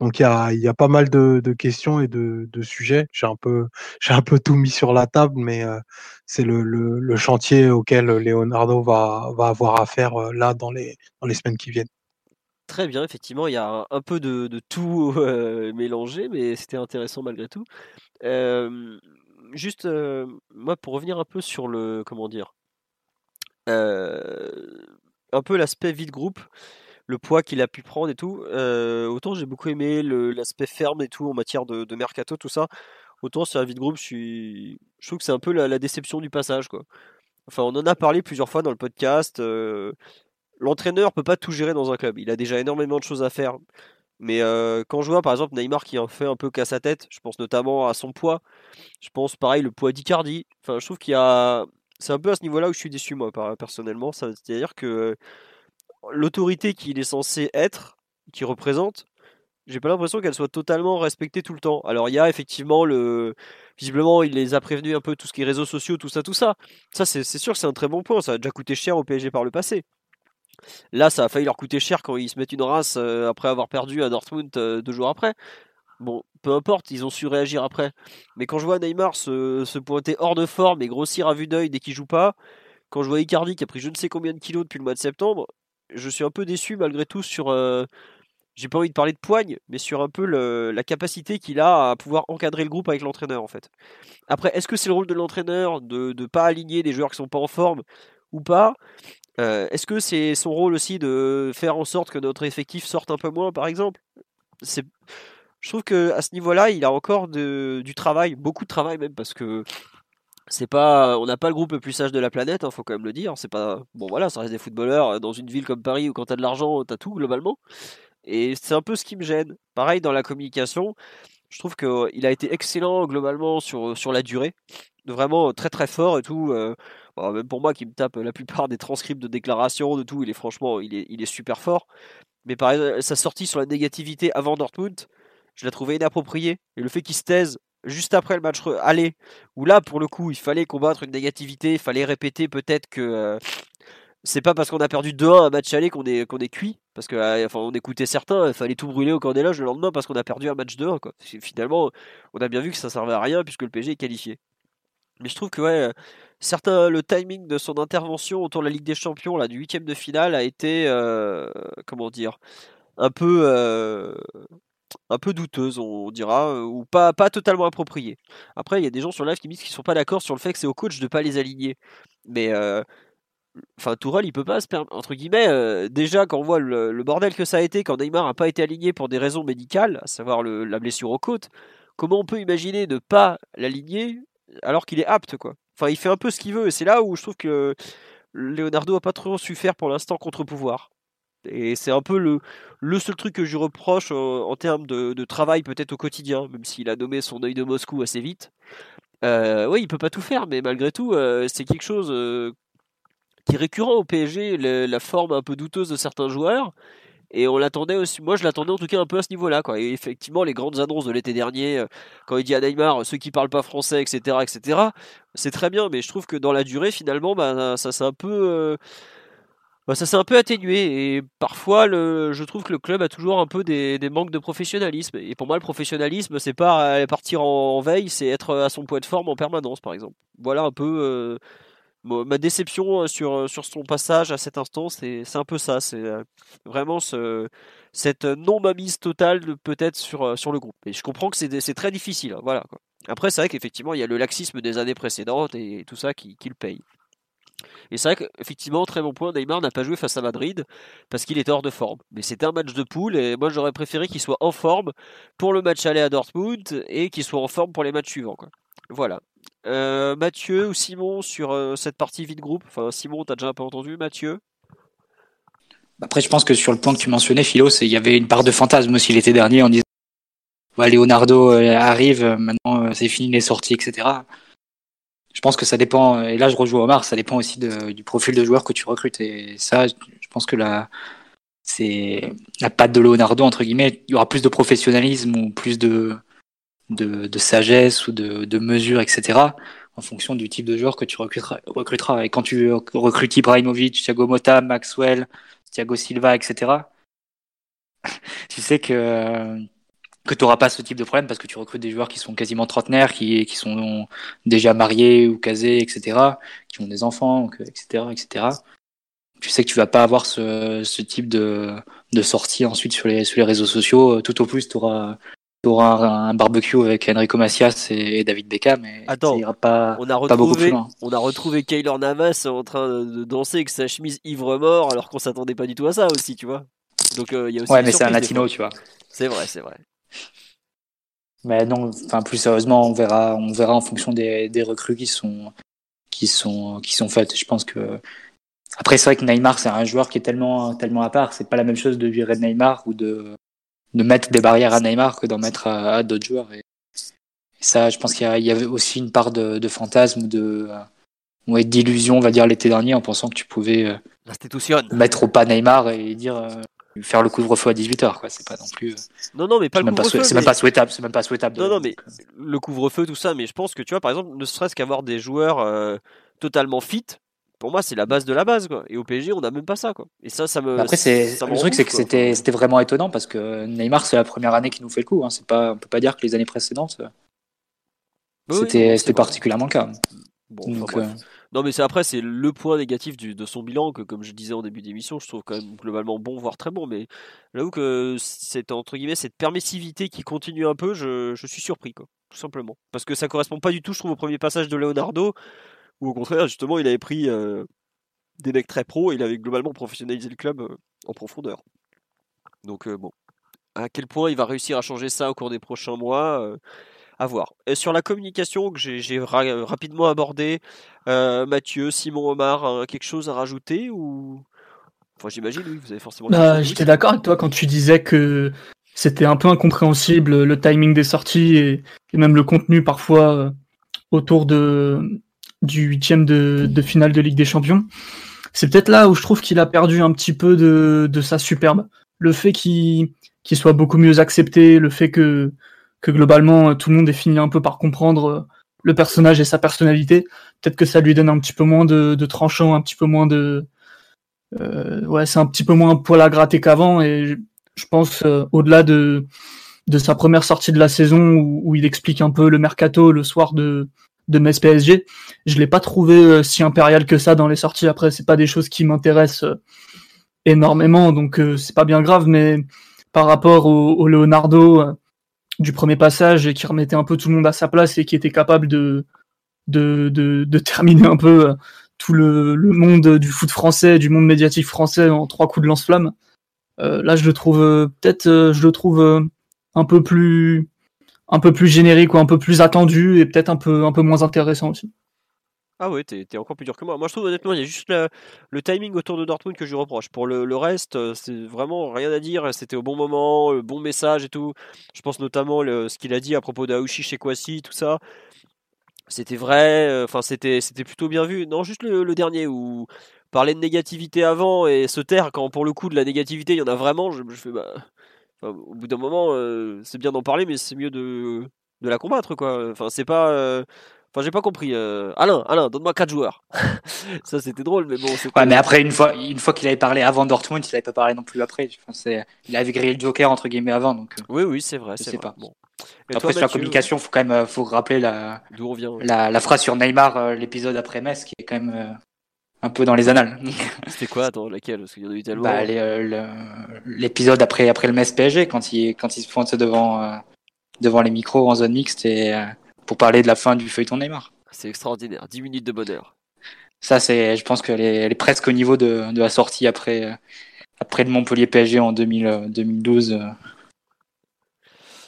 Donc il y a, pas mal de, questions et de, sujets. J'ai un peu, j'ai un peu tout mis sur la table, mais euh, c'est le, chantier auquel Leonardo va, avoir affaire euh, là dans les, semaines qui viennent. Très bien, effectivement, il y a un, peu de, tout euh, mélangé, mais c'était intéressant malgré tout. juste, moi, pour revenir un peu sur le, comment dire, un peu l'aspect vide groupe, le poids qu'il a pu prendre et tout. autant j'ai beaucoup aimé l'aspect ferme et tout en matière de, mercato, tout ça. Autant sur la vide groupe, je, trouve que c'est un peu la, déception du passage. Enfin, on en a parlé plusieurs fois dans le podcast l'entraîneur peut pas tout gérer dans un club. Il a déjà énormément de choses à faire. Mais euh, quand je vois par exemple Neymar qui en fait un peu casse sa tête, je pense notamment à son poids. Je pense pareil le poids d'Icardi. Enfin, je trouve qu'il y a. C'est un peu à ce niveau-là où je suis déçu moi personnellement. C'est-à-dire que l'autorité qu'il est censé être, qu'il représente, j'ai pas l'impression qu'elle soit totalement respectée tout le temps. Alors il y a effectivement le, visiblement il les a prévenus un peu tout ce qui est réseaux sociaux, tout ça, tout ça. Ça c'est sûr c'est un très bon point. Ça a déjà coûté cher au PSG par le passé. Là, ça a failli leur coûter cher quand ils se mettent une race euh, après avoir perdu à Dortmund euh, deux jours après. Bon, peu importe, ils ont su réagir après. Mais quand je vois Neymar se, se pointer hors de forme et grossir à vue d'œil dès qu'il joue pas, quand je vois Icardi qui a pris je ne sais combien de kilos depuis le mois de septembre, je suis un peu déçu malgré tout sur, euh, j'ai pas envie de parler de poigne, mais sur un peu la capacité qu'il a à pouvoir encadrer le groupe avec l'entraîneur en fait. Après, est-ce que c'est le rôle de l'entraîneur de ne pas aligner des joueurs qui sont pas en forme ou pas? Euh, Est-ce que c'est son rôle aussi de faire en sorte que notre effectif sorte un peu moins, par exemple? Je trouve que à ce niveau-là, il a encore du travail, beaucoup de travail même, parce que c'est pas, on n'a pas le groupe le plus sage de la planète, hein, faut quand même le dire. C'est pas, bon voilà, ça reste des footballeurs dans une ville comme Paris où quand t'as de l'argent, t'as tout globalement. Et c'est un peu ce qui me gêne. Pareil dans la communication, je trouve qu'il a été excellent globalement sur, sur la durée. Vraiment très très fort et tout. Euh, même pour moi qui me tape la plupart des transcripts de déclarations, de tout, il est franchement il est, il est super fort. Mais par exemple, sa sortie sur la négativité avant Dortmund, je l'ai trouvé inappropriée. Et le fait qu'il se taise juste après le match aller, où là pour le coup il fallait combattre une négativité, il fallait répéter peut-être que euh, c'est pas parce qu'on a perdu 2-1 un match aller qu'on est, cuit. Parce que, euh, enfin, écoutait certains, il fallait tout brûler au Candélage le lendemain parce qu'on a perdu un match 2-1. Quoi. Finalement, on a bien vu que ça servait à rien puisque le PSG est qualifié. Mais je trouve que, ouais, certains, le timing de son intervention autour de la Ligue des Champions, là, du huitième de finale, a été, euh, comment dire, un peu, un peu douteuse, on dira, ou pas, pas totalement appropriée. Après, il y a des gens sur live qui disent qu'ils sont pas d'accord sur le fait que c'est au coach de pas les aligner. Mais enfin Tourelle il peut pas se permettre entre guillemets euh, déjà quand on voit le, bordel que ça a été quand Neymar n'a pas été aligné pour des raisons médicales à savoir la blessure aux côtes comment on peut imaginer ne pas l'aligner alors qu'il est apte quoi? Enfin il fait un peu ce qu'il veut et c'est là où je trouve que Leonardo a pas trop su faire pour l'instant contre-pouvoir et c'est un peu le, seul truc que je reproche euh, en termes de, travail peut-être au quotidien même s'il a nommé son œil de Moscou assez vite euh, oui, il peut pas tout faire, mais malgré tout, c'est quelque chose qui est récurrent au PSG, la forme un peu douteuse de certains joueurs. Et on l'attendait aussi, moi je l'attendais en tout cas un peu à ce niveau-là. Et effectivement, les grandes annonces de l'été dernier, euh, quand il dit à Neymar, ceux qui parlent pas français, etc., etc., c'est très bien, mais je trouve que dans la durée, finalement, bah, ça s'est un peu. Euh, bah, ça s'est un peu atténué et parfois le, je trouve que le club a toujours un peu des, des manques de professionnalisme et pour moi le professionnalisme c'est pas partir en, veille c'est être à son point de forme en permanence par exemple voilà un peu euh, ma déception euh, sur, euh, sur son passage à cet instant, c'est un peu ça. C'est euh, vraiment ce, cette non-mamise totale peut-être sur, sur le groupe. Et je comprends que c'est très difficile. Hein, voilà, Après, c'est vrai qu'effectivement, il y a le laxisme des années précédentes et tout ça qui, qui le paye. Et c'est vrai qu'effectivement, très bon point, Neymar n'a pas joué face à Madrid parce qu'il était hors de forme. Mais c'était un match de poule et moi j'aurais préféré qu'il soit en forme pour le match aller à Dortmund et qu'il soit en forme pour les matchs suivants. Voilà. Euh, Mathieu ou Simon sur euh, cette partie vide groupe Enfin, Simon, t'as déjà un peu entendu, Mathieu? Après, je pense que sur le point que tu mentionnais, Philo, il y avait une part de fantasme aussi l'été dernier en disant Leonardo euh, arrive, maintenant c'est fini les sorties, etc. Je pense que ça dépend, et là je rejoue Omar, ça dépend aussi du profil de joueur que tu recrutes. Et ça, je pense que la, c'est la patte de Leonardo, entre guillemets, il y aura plus de professionnalisme ou plus de, de, sagesse ou de, de mesure, etc. en fonction du type de joueur que tu recruteras. Et quand tu recrutes Ibrahimovic, Thiago Motta, Maxwell, Thiago Silva, etc., tu sais que que tu n'auras pas ce type de problème parce que tu recrutes des joueurs qui sont quasiment trentenaires, qui, qui sont déjà mariés ou casés, etc., qui ont des enfants, etc., etc. Tu sais que tu vas pas avoir ce, ce type de, de sortie ensuite sur les, sur les réseaux sociaux. Tout au plus, tu auras un, barbecue avec Enrico Macias et, David Beckham. Mais Attends, pas, on a retrouvé, On a retrouvé Kaylor Navas en train de danser avec sa chemise ivre-mort alors qu'on s'attendait pas du tout à ça aussi, tu vois. Donc euh, il y a aussi Ouais, mais c'est un latino, tu vois. C'est vrai, c'est vrai. Mais non, enfin plus sérieusement, on verra, on verra en fonction des, des recrues qui sont, qui sont, qui sont faites. Je pense que après, c'est vrai que Neymar, c'est un joueur qui est tellement, tellement à part. C'est pas la même chose de virer Neymar ou de, de mettre des barrières à Neymar que d'en mettre à, d'autres joueurs. Et, ça, je pense qu'il y, avait aussi une part de, fantasme, de euh, d'illusion, on va dire, l'été dernier, en pensant que tu pouvais euh, mettre au pas Neymar et dire euh, faire le couvre-feu à 18h, quoi. C'est pas non plus. Non, non, mais pas le couvre-feu. C'est même pas souhaitable. C'est même pas souhaitable. Non, non, mais le couvre-feu, tout ça. Mais je pense que tu vois, par exemple, ne serait-ce qu'avoir des joueurs totalement fit, pour moi, c'est la base de la base, quoi. Et au PSG, on n'a même pas ça, quoi. Et ça, ça me. Après, c'est le truc, c'est que c'était, c'était vraiment étonnant parce que Neymar, c'est la première année qui nous fait le coup. Hein. C'est pas, on peut pas dire que les années précédentes, c'était, c'était particulièrement le cas. Euh, non, mais c'est après, c'est le point négatif de son bilan que, comme je disais en début d'émission, je trouve quand même globalement bon, voire très bon. Mais j'avoue que c'est entre guillemets cette permissivité qui continue un peu, je, je suis surpris, quoi, tout simplement. Parce que ça correspond pas du tout, je trouve, au premier passage de Leonardo ou au contraire, justement, il avait pris euh, des mecs très pros et il avait globalement professionnalisé le club euh, en profondeur. Donc, euh, bon, à quel point il va réussir à changer ça au cours des prochains mois à voir. Et sur la communication que j'ai rapidement abordé, Mathieu, Simon, Omar, quelque chose à rajouter ou Enfin, j'imagine, oui, vous avez forcément. Bah, J'étais d'accord avec toi quand tu disais que c'était un peu incompréhensible le timing des sorties et même le contenu parfois autour de, du huitième de, de finale de Ligue des Champions. C'est peut-être là où je trouve qu'il a perdu un petit peu de, de sa superbe. Le fait qu'il soit beaucoup mieux accepté, le fait que, que globalement tout le monde ait fini un peu par comprendre le personnage et sa personnalité, peut-être que ça lui donne un petit peu moins de, de tranchant, un petit peu moins de... Euh, ouais, c'est un petit peu moins un poil à gratter qu'avant et je pense euh, au-delà de, de sa première sortie de la saison où, où, il explique un peu le mercato le soir de, de Metz PSG. Je l'ai pas trouvé euh, si impérial que ça dans les sorties. Après, c'est pas des choses qui m'intéressent euh, énormément, donc euh, c'est pas bien grave. Mais par rapport au, Leonardo du premier passage et qui remettait un peu tout le monde à sa place et qui était capable de de, de, terminer un peu tout le, le, monde du foot français, du monde médiatique français en trois coups de lance-flamme. là, je le trouve peut-être, je le trouve un peu plus un peu plus générique ou un peu plus attendu et peut-être un peu, un peu moins intéressant aussi. Ah ouais, t'es, encore plus dur que moi. Moi, je trouve honnêtement, il y a juste le, timing autour de Dortmund que je reproche. Pour le, reste, euh, c'est vraiment rien à dire. C'était au bon moment, le bon message et tout. Je pense notamment le, ce qu'il a dit à propos d'Aouchi chez Kwasi, tout ça. C'était vrai, euh, enfin, c'était, plutôt bien vu. Non, juste le, dernier où parler de négativité avant et se taire quand pour le coup de la négativité il y en a vraiment, je, je fais bah au bout d'un moment, euh, c'est bien d'en parler, mais c'est mieux de, la combattre, quoi. Enfin, c'est pas. Enfin, j'ai pas compris. Euh, Alain, Alain, donne-moi 4 joueurs. ça, c'était drôle, mais bon. Ouais, mais après, une fois, une fois qu'il avait parlé avant Dortmund, il avait pas parlé non plus après. Enfin, il avait grillé le Joker entre guillemets avant, donc. Oui, oui, c'est vrai. C'est pas. Bon. après, sur la communication, faut quand même, faut rappeler la. La, la phrase sur Neymar, l'épisode après Metz, qui est quand même un peu dans les annales. C'était quoi Attends, laquelle? Parce qu'il y en a eu tellement. Bah, euh, l'épisode après, après le Metz PSG, quand il, quand il se pointe devant, euh, devant les micros en zone mixte et, euh, pour parler de la fin du feuilleton Neymar. C'est extraordinaire, 10 minutes de bonheur. Ça, c'est, je pense qu'elle est, elle est presque au niveau de, de la sortie après, après le Montpellier PSG en 2000, 2012,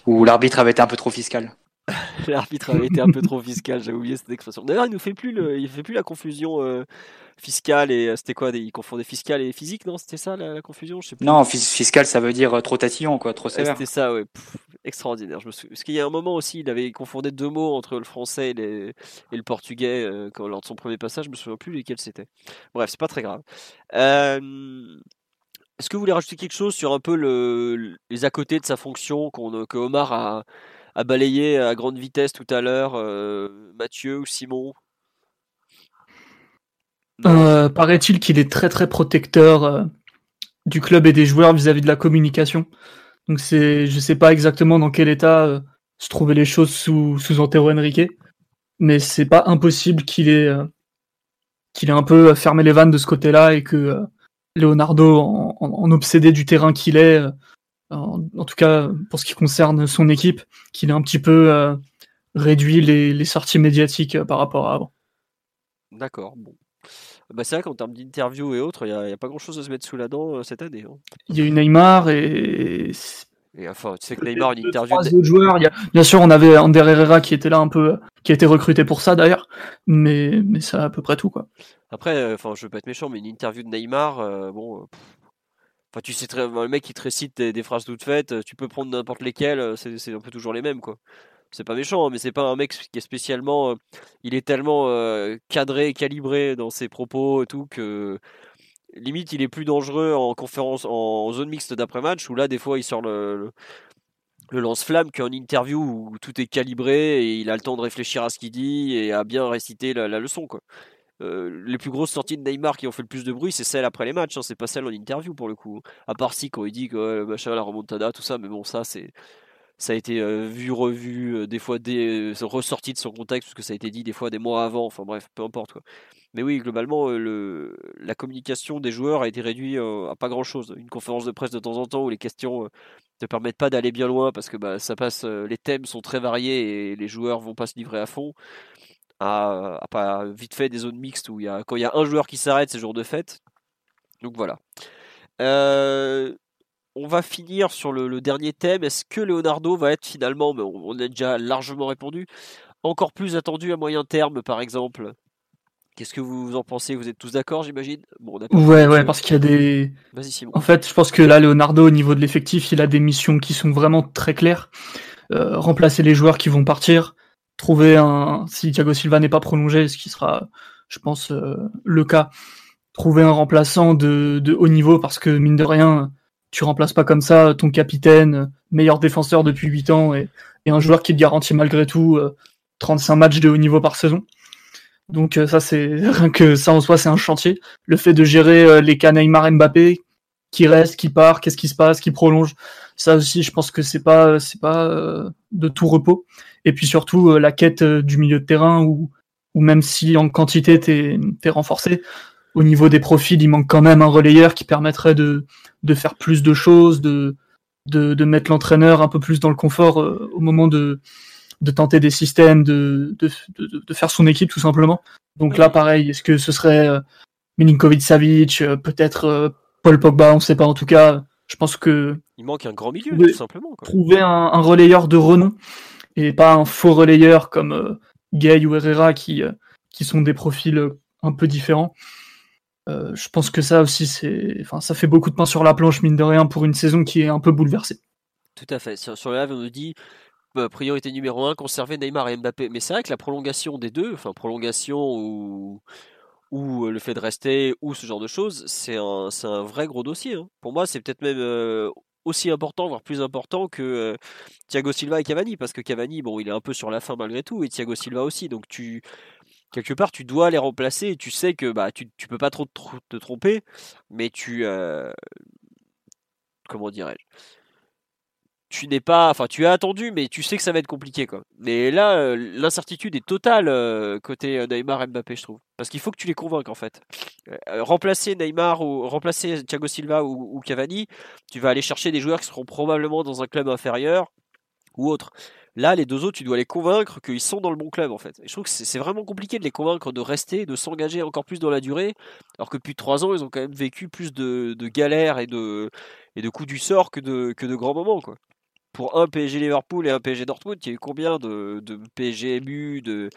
où l'arbitre avait été un peu trop fiscal. L'arbitre avait été un peu trop fiscal, j'ai oublié cette expression. D'ailleurs, il nous fait plus le, il fait plus la confusion euh, fiscale et euh, c'était quoi Il confondait fiscal et physique, non? C'était ça la, confusion? Je sais plus. Non, fiscal, ça veut dire euh, trop tatillon, quoi, trop sévère. C'était ça, ouais. extraordinaire. Je me Parce qu'il y a un moment aussi, il avait confondé deux mots entre le français et, et le portugais quand, lors de son premier passage. Je me souviens plus lesquels c'était. Bref, c'est pas très grave. Est-ce que vous voulez rajouter quelque chose sur un peu le, les à côté de sa fonction qu'on, que Omar a à balayer à grande vitesse tout à l'heure, euh, Mathieu ou Simon? Euh, Paraît-il qu'il est très très protecteur euh, du club et des joueurs vis-à-vis de la communication. Donc c'est, je sais pas exactement dans quel état se trouvaient les choses sous sous Antero Henrique, mais c'est pas impossible qu'il ait qu'il ait un peu fermé les vannes de ce côté-là et que Leonardo, en obsédé du terrain qu'il est, en, tout cas pour ce qui concerne son équipe, qu'il a un petit peu euh, réduit les, sorties médiatiques euh, par rapport à avant. D'accord, bon. Bah c'est vrai qu'en termes d'interview et autres, il n'y a, pas grand chose à se mettre sous la dent euh, cette année. Hein. Il y a eu Neymar et. Et enfin, tu sais que Neymar, une interview. Trois autres joueurs. Bien sûr, on avait Ander Herrera qui était là un peu, qui a été recruté pour ça d'ailleurs, mais mais c'est à peu près tout quoi. Après, enfin, je veux pas être méchant, mais une interview de Neymar, bon, Enfin, tu sais très, le mec qui te récite des, phrases toutes faites, tu peux prendre n'importe lesquelles, euh, c'est un peu toujours les mêmes, quoi. C'est pas méchant, hein, mais c'est pas un mec qui est spécialement. Euh, il est tellement euh, cadré, calibré dans ses propos et tout que limite, il est plus dangereux en conférence, en zone mixte d'après-match, où là, des fois, il sort le, le, lance-flamme qu'en interview où tout est calibré et il a le temps de réfléchir à ce qu'il dit et à bien réciter la, leçon. Quoi. Euh, les plus grosses sorties de Neymar qui ont fait le plus de bruit, c'est celles après les matchs, hein, c'est pas celles en interview pour le coup. À part si quand il dit que machin, la remontada, tout ça, mais bon, ça c'est ça a été euh, vu, revu, euh, des fois des, ressorti de son contexte, parce que ça a été dit des fois des mois avant, enfin bref, peu importe. Quoi. Mais oui, globalement, le, la communication des joueurs a été réduite à pas grand chose. Une conférence de presse de temps en temps où les questions ne permettent pas d'aller bien loin parce que bah, ça passe, les thèmes sont très variés et les joueurs vont pas se livrer à fond. À, vite fait des zones mixtes où il y a, quand il y a un joueur qui s'arrête, c'est jour de fête. Donc voilà. Euh, on va finir sur le, dernier thème. Est-ce que Leonardo va être finalement, mais on, a déjà largement répondu, encore plus attendu à moyen terme par exemple? Qu'est-ce que vous en pensez? Vous êtes tous d'accord, j'imagine? Bon, Ouais, ouais, parce qu'il y a des. Vas-y. En fait, je pense que là, Leonardo, au niveau de l'effectif, il a des missions qui sont vraiment très claires. Euh, remplacer les joueurs qui vont partir, trouver un. Si Thiago Silva n'est pas prolongé, ce qui sera, je pense, euh, le cas, trouver un remplaçant de, de, haut niveau, parce que mine de rien, tu remplaces pas comme ça ton capitaine, meilleur défenseur depuis 8 ans, et, un joueur qui te garantit malgré tout 35 euh, matchs de haut niveau par saison. Donc euh, ça c'est rien que ça en soi c'est un chantier. Le fait de gérer euh, les cas Neymar Mbappé, qui reste, qui part, qu'est-ce qui se passe, qui prolonge, ça aussi je pense que c'est pas c'est pas euh, de tout repos. Et puis surtout la quête du milieu de terrain où, même si en quantité t'es es renforcé, au niveau des profils il manque quand même un relayeur qui permettrait de de faire plus de choses, de de, de mettre l'entraîneur un peu plus dans le confort au moment de de tenter des systèmes, de, de, de, faire son équipe tout simplement. Donc là, pareil, est-ce que ce serait euh, Milinkovic-Savic, euh, peut-être euh, Paul Pogba, on ne sait pas. En tout cas, je pense que il manque un grand milieu, tout simplement. Trouver un, relayeur de renom et pas un faux relayeur comme Gay ou Herrera qui qui sont des profils un peu différents. Je pense que ça aussi, c'est, enfin, ça fait beaucoup de pain sur la planche mine de rien pour une saison qui est un peu bouleversée. Tout à fait. Sur, sur le live, on nous dit euh, priorité numéro 1, conserver Neymar et Mbappé. Mais c'est vrai que la prolongation des deux, enfin prolongation ou, ou euh, le fait de rester ou ce genre de choses, c'est un, un vrai gros dossier. Hein. Pour moi, c'est peut-être même euh, aussi important, voire plus important que Thiago Silva et Cavani, parce que Cavani, bon, il est un peu sur la fin malgré tout, et Thiago Silva aussi. Donc tu quelque part, tu dois les remplacer et tu sais que bah, tu, peux pas trop te, tromper, mais tu. comment dirais-je? Tu n'es pas, enfin tu as attendu, mais tu sais que ça va être compliqué quoi. Mais là, euh, l'incertitude est totale euh, côté euh, Neymar Mbappé, je trouve, parce qu'il faut que tu les convainques en fait. remplacer Neymar ou remplacer Thiago Silva ou, Cavani, tu vas aller chercher des joueurs qui seront probablement dans un club inférieur ou autre. Là, les deux autres, tu dois les convaincre qu'ils sont dans le bon club en fait. Je trouve que c'est vraiment compliqué de les convaincre de rester, de s'engager encore plus dans la durée, alors que depuis trois ans, ils ont quand même vécu plus de, galères et de, coups du sort que de, que grands moments pour un PSG Liverpool et un PSG Dortmund, il y a eu combien de, de PSG MU, de,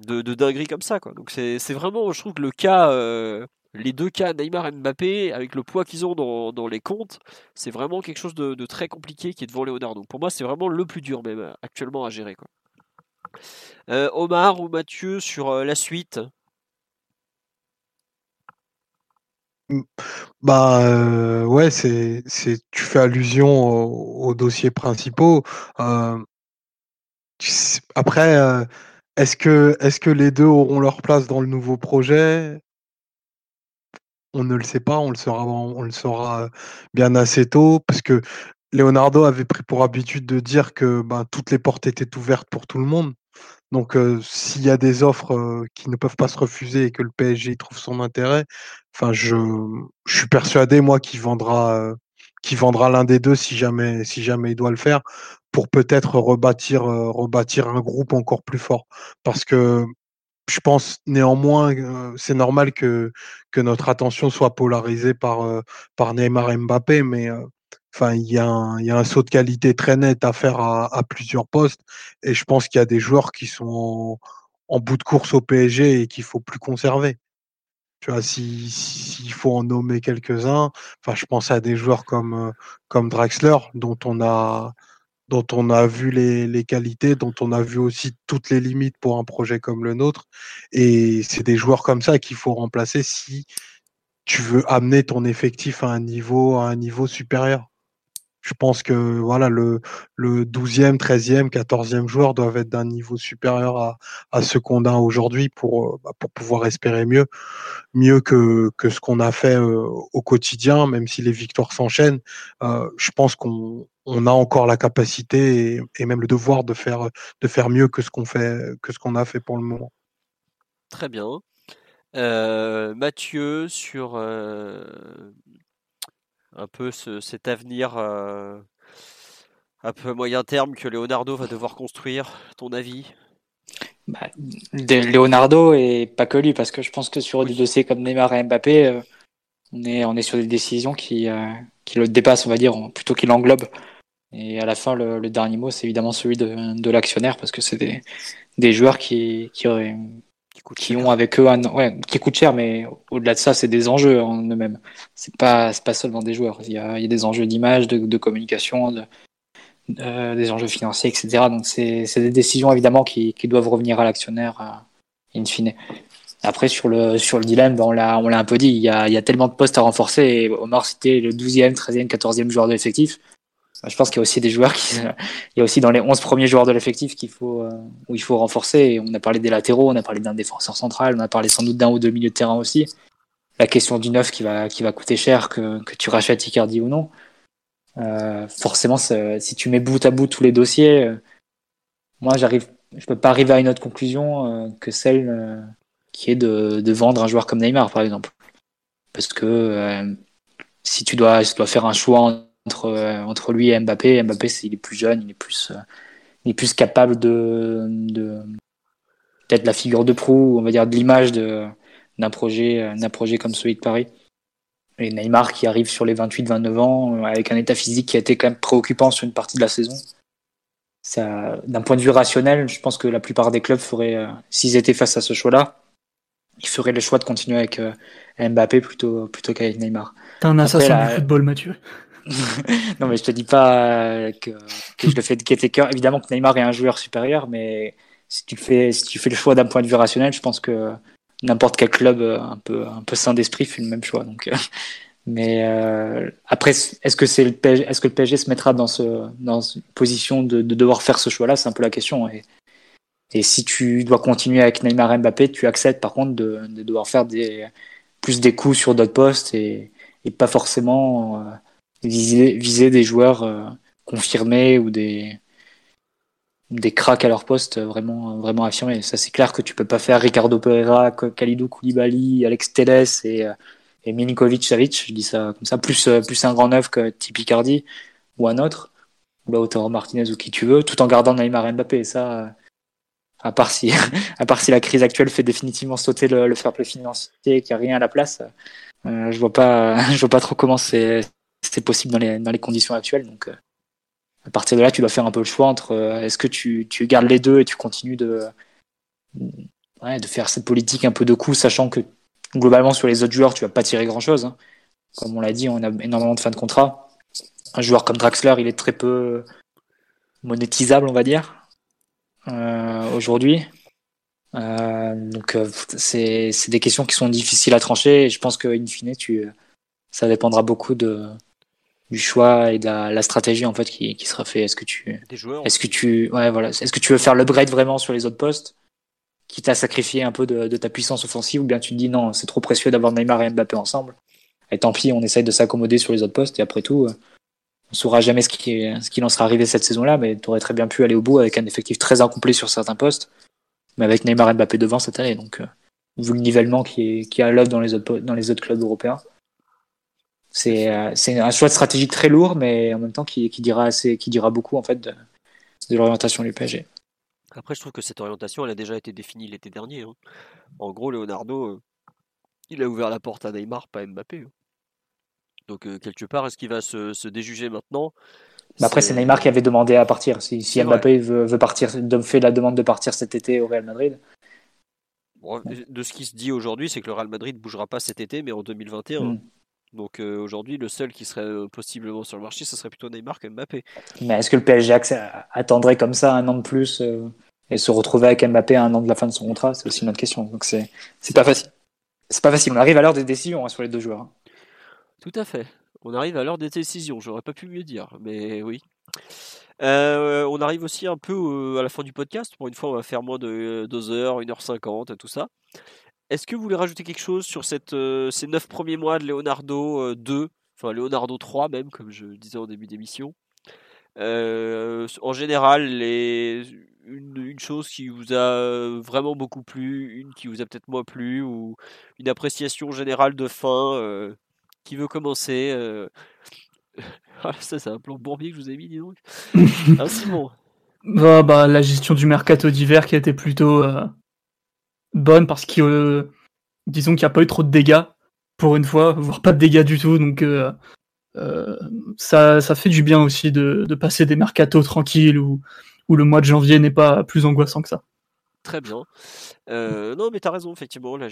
de, de dingueries comme ça. Quoi. Donc c'est vraiment, je trouve que le cas, euh, les deux cas Neymar et Mbappé, avec le poids qu'ils ont dans, les comptes, c'est vraiment quelque chose de, très compliqué qui est devant Leonardo. Pour moi, c'est vraiment le plus dur même actuellement à gérer. Euh, Omar ou Mathieu sur euh, la suite? Bah euh, ouais, c'est, tu fais allusion aux, dossiers principaux. Après, est-ce que les deux auront leur place dans le nouveau projet? On ne le sait pas, on le saura, on le saura bien assez tôt, parce que Leonardo avait pris pour habitude de dire que ben, toutes les portes étaient ouvertes pour tout le monde. Donc, s'il y a des offres qui ne peuvent pas se refuser et que le PSG trouve son intérêt, enfin, je, je suis persuadé moi qu'il vendra, qu'il vendra l'un des deux si jamais, si jamais il doit le faire, pour peut-être rebâtir, rebâtir un groupe encore plus fort. Parce que je pense néanmoins, c'est normal que que notre attention soit polarisée par par Neymar et Mbappé, mais Enfin, il y, a un, il y a un saut de qualité très net à faire à, à plusieurs postes. Et je pense qu'il y a des joueurs qui sont en, bout de course au PSG et qu'il faut plus conserver. Tu vois, s'il si, faut en nommer quelques-uns, enfin, je pense à des joueurs comme, comme Draxler, dont on a, dont on a vu les, qualités, dont on a vu aussi toutes les limites pour un projet comme le nôtre. Et c'est des joueurs comme ça qu'il faut remplacer si tu veux amener ton effectif à un niveau, à un niveau supérieur. Je pense que voilà le, le 12e, 13e, 14e joueur doivent être d'un niveau supérieur à, ce qu'on a aujourd'hui pour, bah, pour pouvoir espérer mieux, mieux que, que ce qu'on a fait au quotidien, même si les victoires s'enchaînent. je pense qu'on on a encore la capacité et, même le devoir de faire, de faire mieux que ce qu'on fait, que ce qu'on a fait pour le moment. Très bien. Euh, Mathieu, sur euh, un peu cet avenir euh, un peu moyen terme que Leonardo va devoir construire, ton avis? Bah, Leonardo et pas que lui, parce que je pense que sur des dossiers comme Neymar et Mbappé, on est, on est sur des décisions qui, qui le dépassent, on va dire, plutôt qu'il englobe. Et à la fin, le, dernier mot, c'est évidemment celui de, de l'actionnaire, parce que c'est des, des joueurs qui, qui, qui, ont avec eux un, ouais, qui coûtent cher, mais au-delà de ça, c'est des enjeux en eux-mêmes. C'est pas, pas seulement des joueurs. Il y a, il y a des enjeux d'image, de, de, communication, de, des enjeux financiers, etc. Donc c'est des décisions évidemment qui, qui doivent revenir à l'actionnaire euh, in fine. Après, sur le, sur le dilemme, ben, on l'a un peu dit, il y, a, il y a tellement de postes à renforcer. Et Omar, c'était le 12e, 13e, 14e joueur de l'effectif. Je pense qu'il y a aussi des joueurs qui, il y a aussi dans les 11 premiers joueurs de l'effectif qu'il faut, euh, où il faut renforcer. on a parlé des latéraux, on a parlé d'un défenseur central, on a parlé sans doute d'un ou deux milieux de terrain aussi. La question du neuf qui va, qui va coûter cher, que, que tu rachètes Icardi ou non. Euh, forcément, si tu mets bout à bout tous les dossiers, euh, moi, j'arrive, je peux pas arriver à une autre conclusion euh, que celle qui est de, de, vendre un joueur comme Neymar, par exemple. Parce que si tu dois, si tu dois faire un choix entre, euh, entre lui et Mbappé. Mbappé, il est plus jeune, il est plus, euh, il est plus capable de, de peut-être la figure de proue, on va dire de l'image d'un projet, euh, d'un projet comme celui de Paris. Et Neymar qui arrive sur les 28-29 ans avec un état physique qui a été quand même préoccupant sur une partie de la saison. D'un point de vue rationnel, je pense que la plupart des clubs feraient, s'ils étaient face à ce choix-là, ils feraient le choix de continuer avec Mbappé plutôt, plutôt qu'avec Neymar. T'es un assassin du football, Mathieu. non, mais je te dis pas que, je le fais de cœur. Évidemment que Neymar est un joueur supérieur, mais si tu fais, si tu fais le choix d'un point de vue rationnel, je pense que n'importe quel club un peu, un peu sain d'esprit fait le même choix. Donc, euh, mais euh, après, est-ce que c'est le PSG, est-ce que le PSG se mettra dans ce, dans une position de, de devoir faire ce choix-là? C'est un peu la question. Et, et si tu dois continuer avec Neymar et Mbappé, tu acceptes par contre de, de devoir faire des, plus des coups sur d'autres postes et, et pas forcément euh, viser, des joueurs euh, confirmés ou des des cracks à leur poste vraiment vraiment affirmés. Ça c'est clair que tu peux pas faire Ricardo Pereira, Khalidou Koulibaly, Alex Teles et euh, et Milinkovic Savic, je dis ça comme ça, plus euh, plus un grand neuf que Tipicardi ou un autre, ou Lautaro Martinez ou qui tu veux, tout en gardant Neymar et Mbappé. Et ça, à part si à part si la crise actuelle fait définitivement sauter le, le fair play financier qu'il n'y a rien à la place, je vois pas je vois pas trop comment c'est c'est possible dans les, dans les conditions actuelles. Donc, euh, à partir de là, tu dois faire un peu le choix entre euh, est-ce que tu, tu gardes les deux et tu continues de, ouais, de faire cette politique un peu de coup, sachant que globalement sur les autres joueurs, tu vas pas tirer grand-chose. Hein. Comme on l'a dit, on a énormément de fins de contrat. Un joueur comme Draxler, il est très peu monétisable, on va dire, euh, aujourd'hui. Donc c'est des questions qui sont difficiles à trancher je pense qu'in fine, tu, ça dépendra beaucoup de, du choix et de la, stratégie en fait qui, qui sera fait. Est-ce que tu, est-ce que tu, ouais voilà, est-ce que tu veux faire l'upgrade vraiment sur les autres postes, quitte à sacrifier un peu de, de, ta puissance offensive, ou bien tu te dis non, c'est trop précieux d'avoir Neymar et Mbappé ensemble. Et tant pis, on essaye de s'accommoder sur les autres postes. Et après tout, on saura jamais ce qui, ce qui en sera arrivé cette saison-là, mais tu aurais très bien pu aller au bout avec un effectif très incomplet sur certains postes, mais avec Neymar et Mbappé devant cette année. Donc, euh, vu le nivellement qui est, qui à l'œuvre dans les autres, dans les autres clubs européens, euh, c'est un choix de stratégie très lourd, mais en même temps qui, qui dira assez, qui dira beaucoup en fait de, de l'orientation du PSG. Après, je trouve que cette orientation, elle a déjà été définie l'été dernier. Hein. En gros, Leonardo, euh, il a ouvert la porte à Neymar, pas Mbappé. Hein. Donc, euh, quelque part, est-ce qu'il va se, se, déjuger maintenant? Bah, Après, c'est Neymar qui avait demandé à partir. Si, si Mbappé veut, veut, partir, fait la demande de partir cet été au Real Madrid. de ce qui se dit aujourd'hui, c'est que le Real Madrid ne bougera pas cet été, mais en 2021. Donc euh, aujourd'hui, le seul qui serait euh, possiblement sur le marché, ce serait plutôt Neymar que Mbappé. Mais est-ce que le PSG attendrait comme ça un an de plus euh, et se retrouver avec Mbappé à un an de la fin de son contrat? C'est aussi une autre question. Donc c'est c'est pas facile. c'est pas facile. On arrive à l'heure des décisions hein, sur les deux joueurs. Hein. Tout à fait. On arrive à l'heure des décisions. J'aurais pas pu mieux dire, mais oui. On arrive aussi un peu à la fin du podcast. Pour une fois, on va faire moins de 2 heures, 1h50, tout ça. Est-ce que vous voulez rajouter quelque chose sur cette, ces 9 premiers mois de Leonardo 2, enfin Leonardo 3 même, comme je disais en début d'émission? En général, les, une, chose qui vous a vraiment beaucoup plu, une qui vous a peut-être moins plu, ou une appréciation générale de fin qui veut commencer ah, Ça, c'est un plan bourbier que je vous ai mis, dis donc. ah, Simon? Bah, bah, la gestion du mercato d'hiver qui été plutôt euh, bonne parce que euh, disons qu'il n'y a pas eu trop de dégâts pour une fois, voire pas de dégâts du tout. Donc euh, ça, ça fait du bien aussi de, passer des mercatos tranquilles où, le mois de janvier n'est pas plus angoissant que ça. Très bien. non, mais t'as raison, effectivement. Là.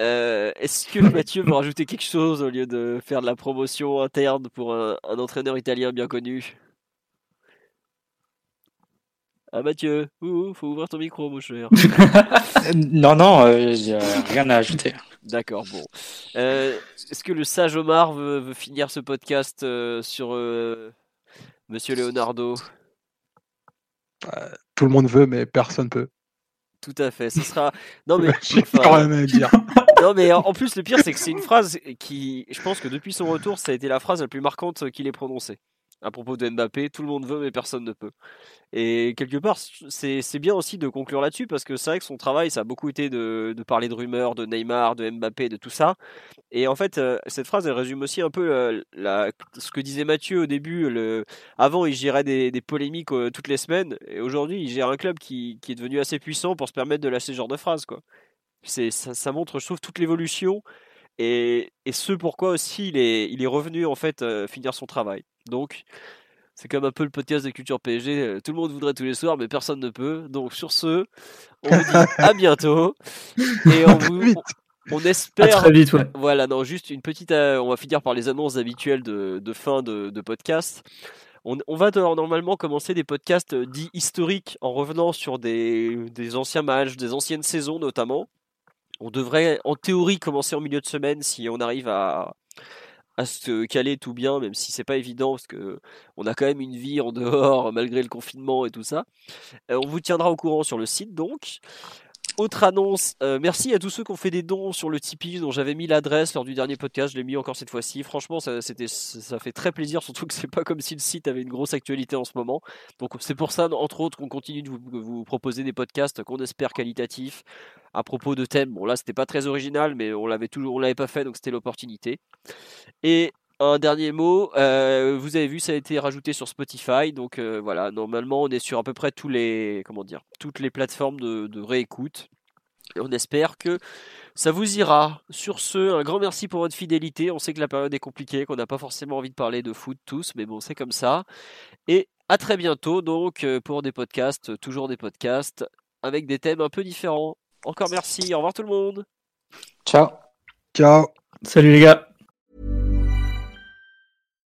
Euh, est-ce que Mathieu veut rajouter quelque chose au lieu de faire de la promotion interne pour un, entraîneur italien bien connu? Ah Mathieu, ouh, faut ouvrir ton micro, mon cher. non, non, euh, j'ai rien à ajouter. D'accord, bon. Euh, est-ce que le sage Omar veut, finir ce podcast sur Monsieur Leonardo? Tout le monde veut, mais personne peut. Tout à fait. Ce sera. Non mais. J'ai enfin... même à dire. non mais en plus le pire c'est que c'est une phrase qui, je pense que depuis son retour, ça a été la phrase la plus marquante qu'il ait prononcée à propos de Mbappé. Tout le monde veut mais personne ne peut. Et quelque part, c'est bien aussi de conclure là-dessus parce que c'est vrai que son travail, ça a beaucoup été de, parler de rumeurs, de Neymar, de Mbappé, de tout ça. Et en fait, euh, cette phrase, elle résume aussi un peu euh, ce que disait Mathieu au début. Avant, il gérait des, polémiques euh, toutes les semaines. Et aujourd'hui, il gère un club qui, qui, est devenu assez puissant pour se permettre de lâcher ce genre de phrase. Quoi. Ça, ça montre, je trouve, toute l'évolution et, et, ce pourquoi aussi il est, il est revenu en fait finir son travail. Donc, c'est comme un peu le podcast de Culture PSG. Euh, tout le monde voudrait tous les soirs, mais personne ne peut. Donc sur ce, on vous dit à bientôt. Et on vous, on, espère. très vite, ouais. Voilà, non, juste une petite. Euh, on va finir par les annonces habituelles de, de fin de, de podcast. On, on, va normalement commencer des podcasts euh, dits historiques en revenant sur des, des anciens matchs, des anciennes saisons notamment. On devrait en théorie commencer en milieu de semaine si on arrive à, se caler tout bien, même si c'est pas évident parce que on a quand même une vie en dehors malgré le confinement et tout ça. Euh, on vous tiendra au courant sur le site donc. Autre annonce, euh, merci à tous ceux qui ont fait des dons sur le Tipeee dont j'avais mis l'adresse lors du dernier podcast, je l'ai mis encore cette fois-ci. Franchement, ça, ça fait très plaisir, surtout que c'est pas comme si le site avait une grosse actualité en ce moment. Donc c'est pour ça, entre autres, qu'on continue de vous, vous proposer des podcasts qu'on espère qualitatifs à propos de thèmes. Bon là, c'était pas très original, mais on l'avait toujours, on l'avait pas fait, donc c'était l'opportunité. Et un dernier mot, euh, vous avez vu, ça a été rajouté sur Spotify, donc euh, voilà, normalement on est sur à peu près tous les, comment dire, toutes les plateformes de, réécoute. Et on espère que ça vous ira. Sur ce, un grand merci pour votre fidélité. On sait que la période est compliquée, qu'on n'a pas forcément envie de parler de foot tous, mais bon, c'est comme ça. Et à très bientôt, donc, euh, pour des podcasts, toujours des podcasts, avec des thèmes un peu différents. Encore merci, au revoir tout le monde. Ciao. Ciao. Salut les gars.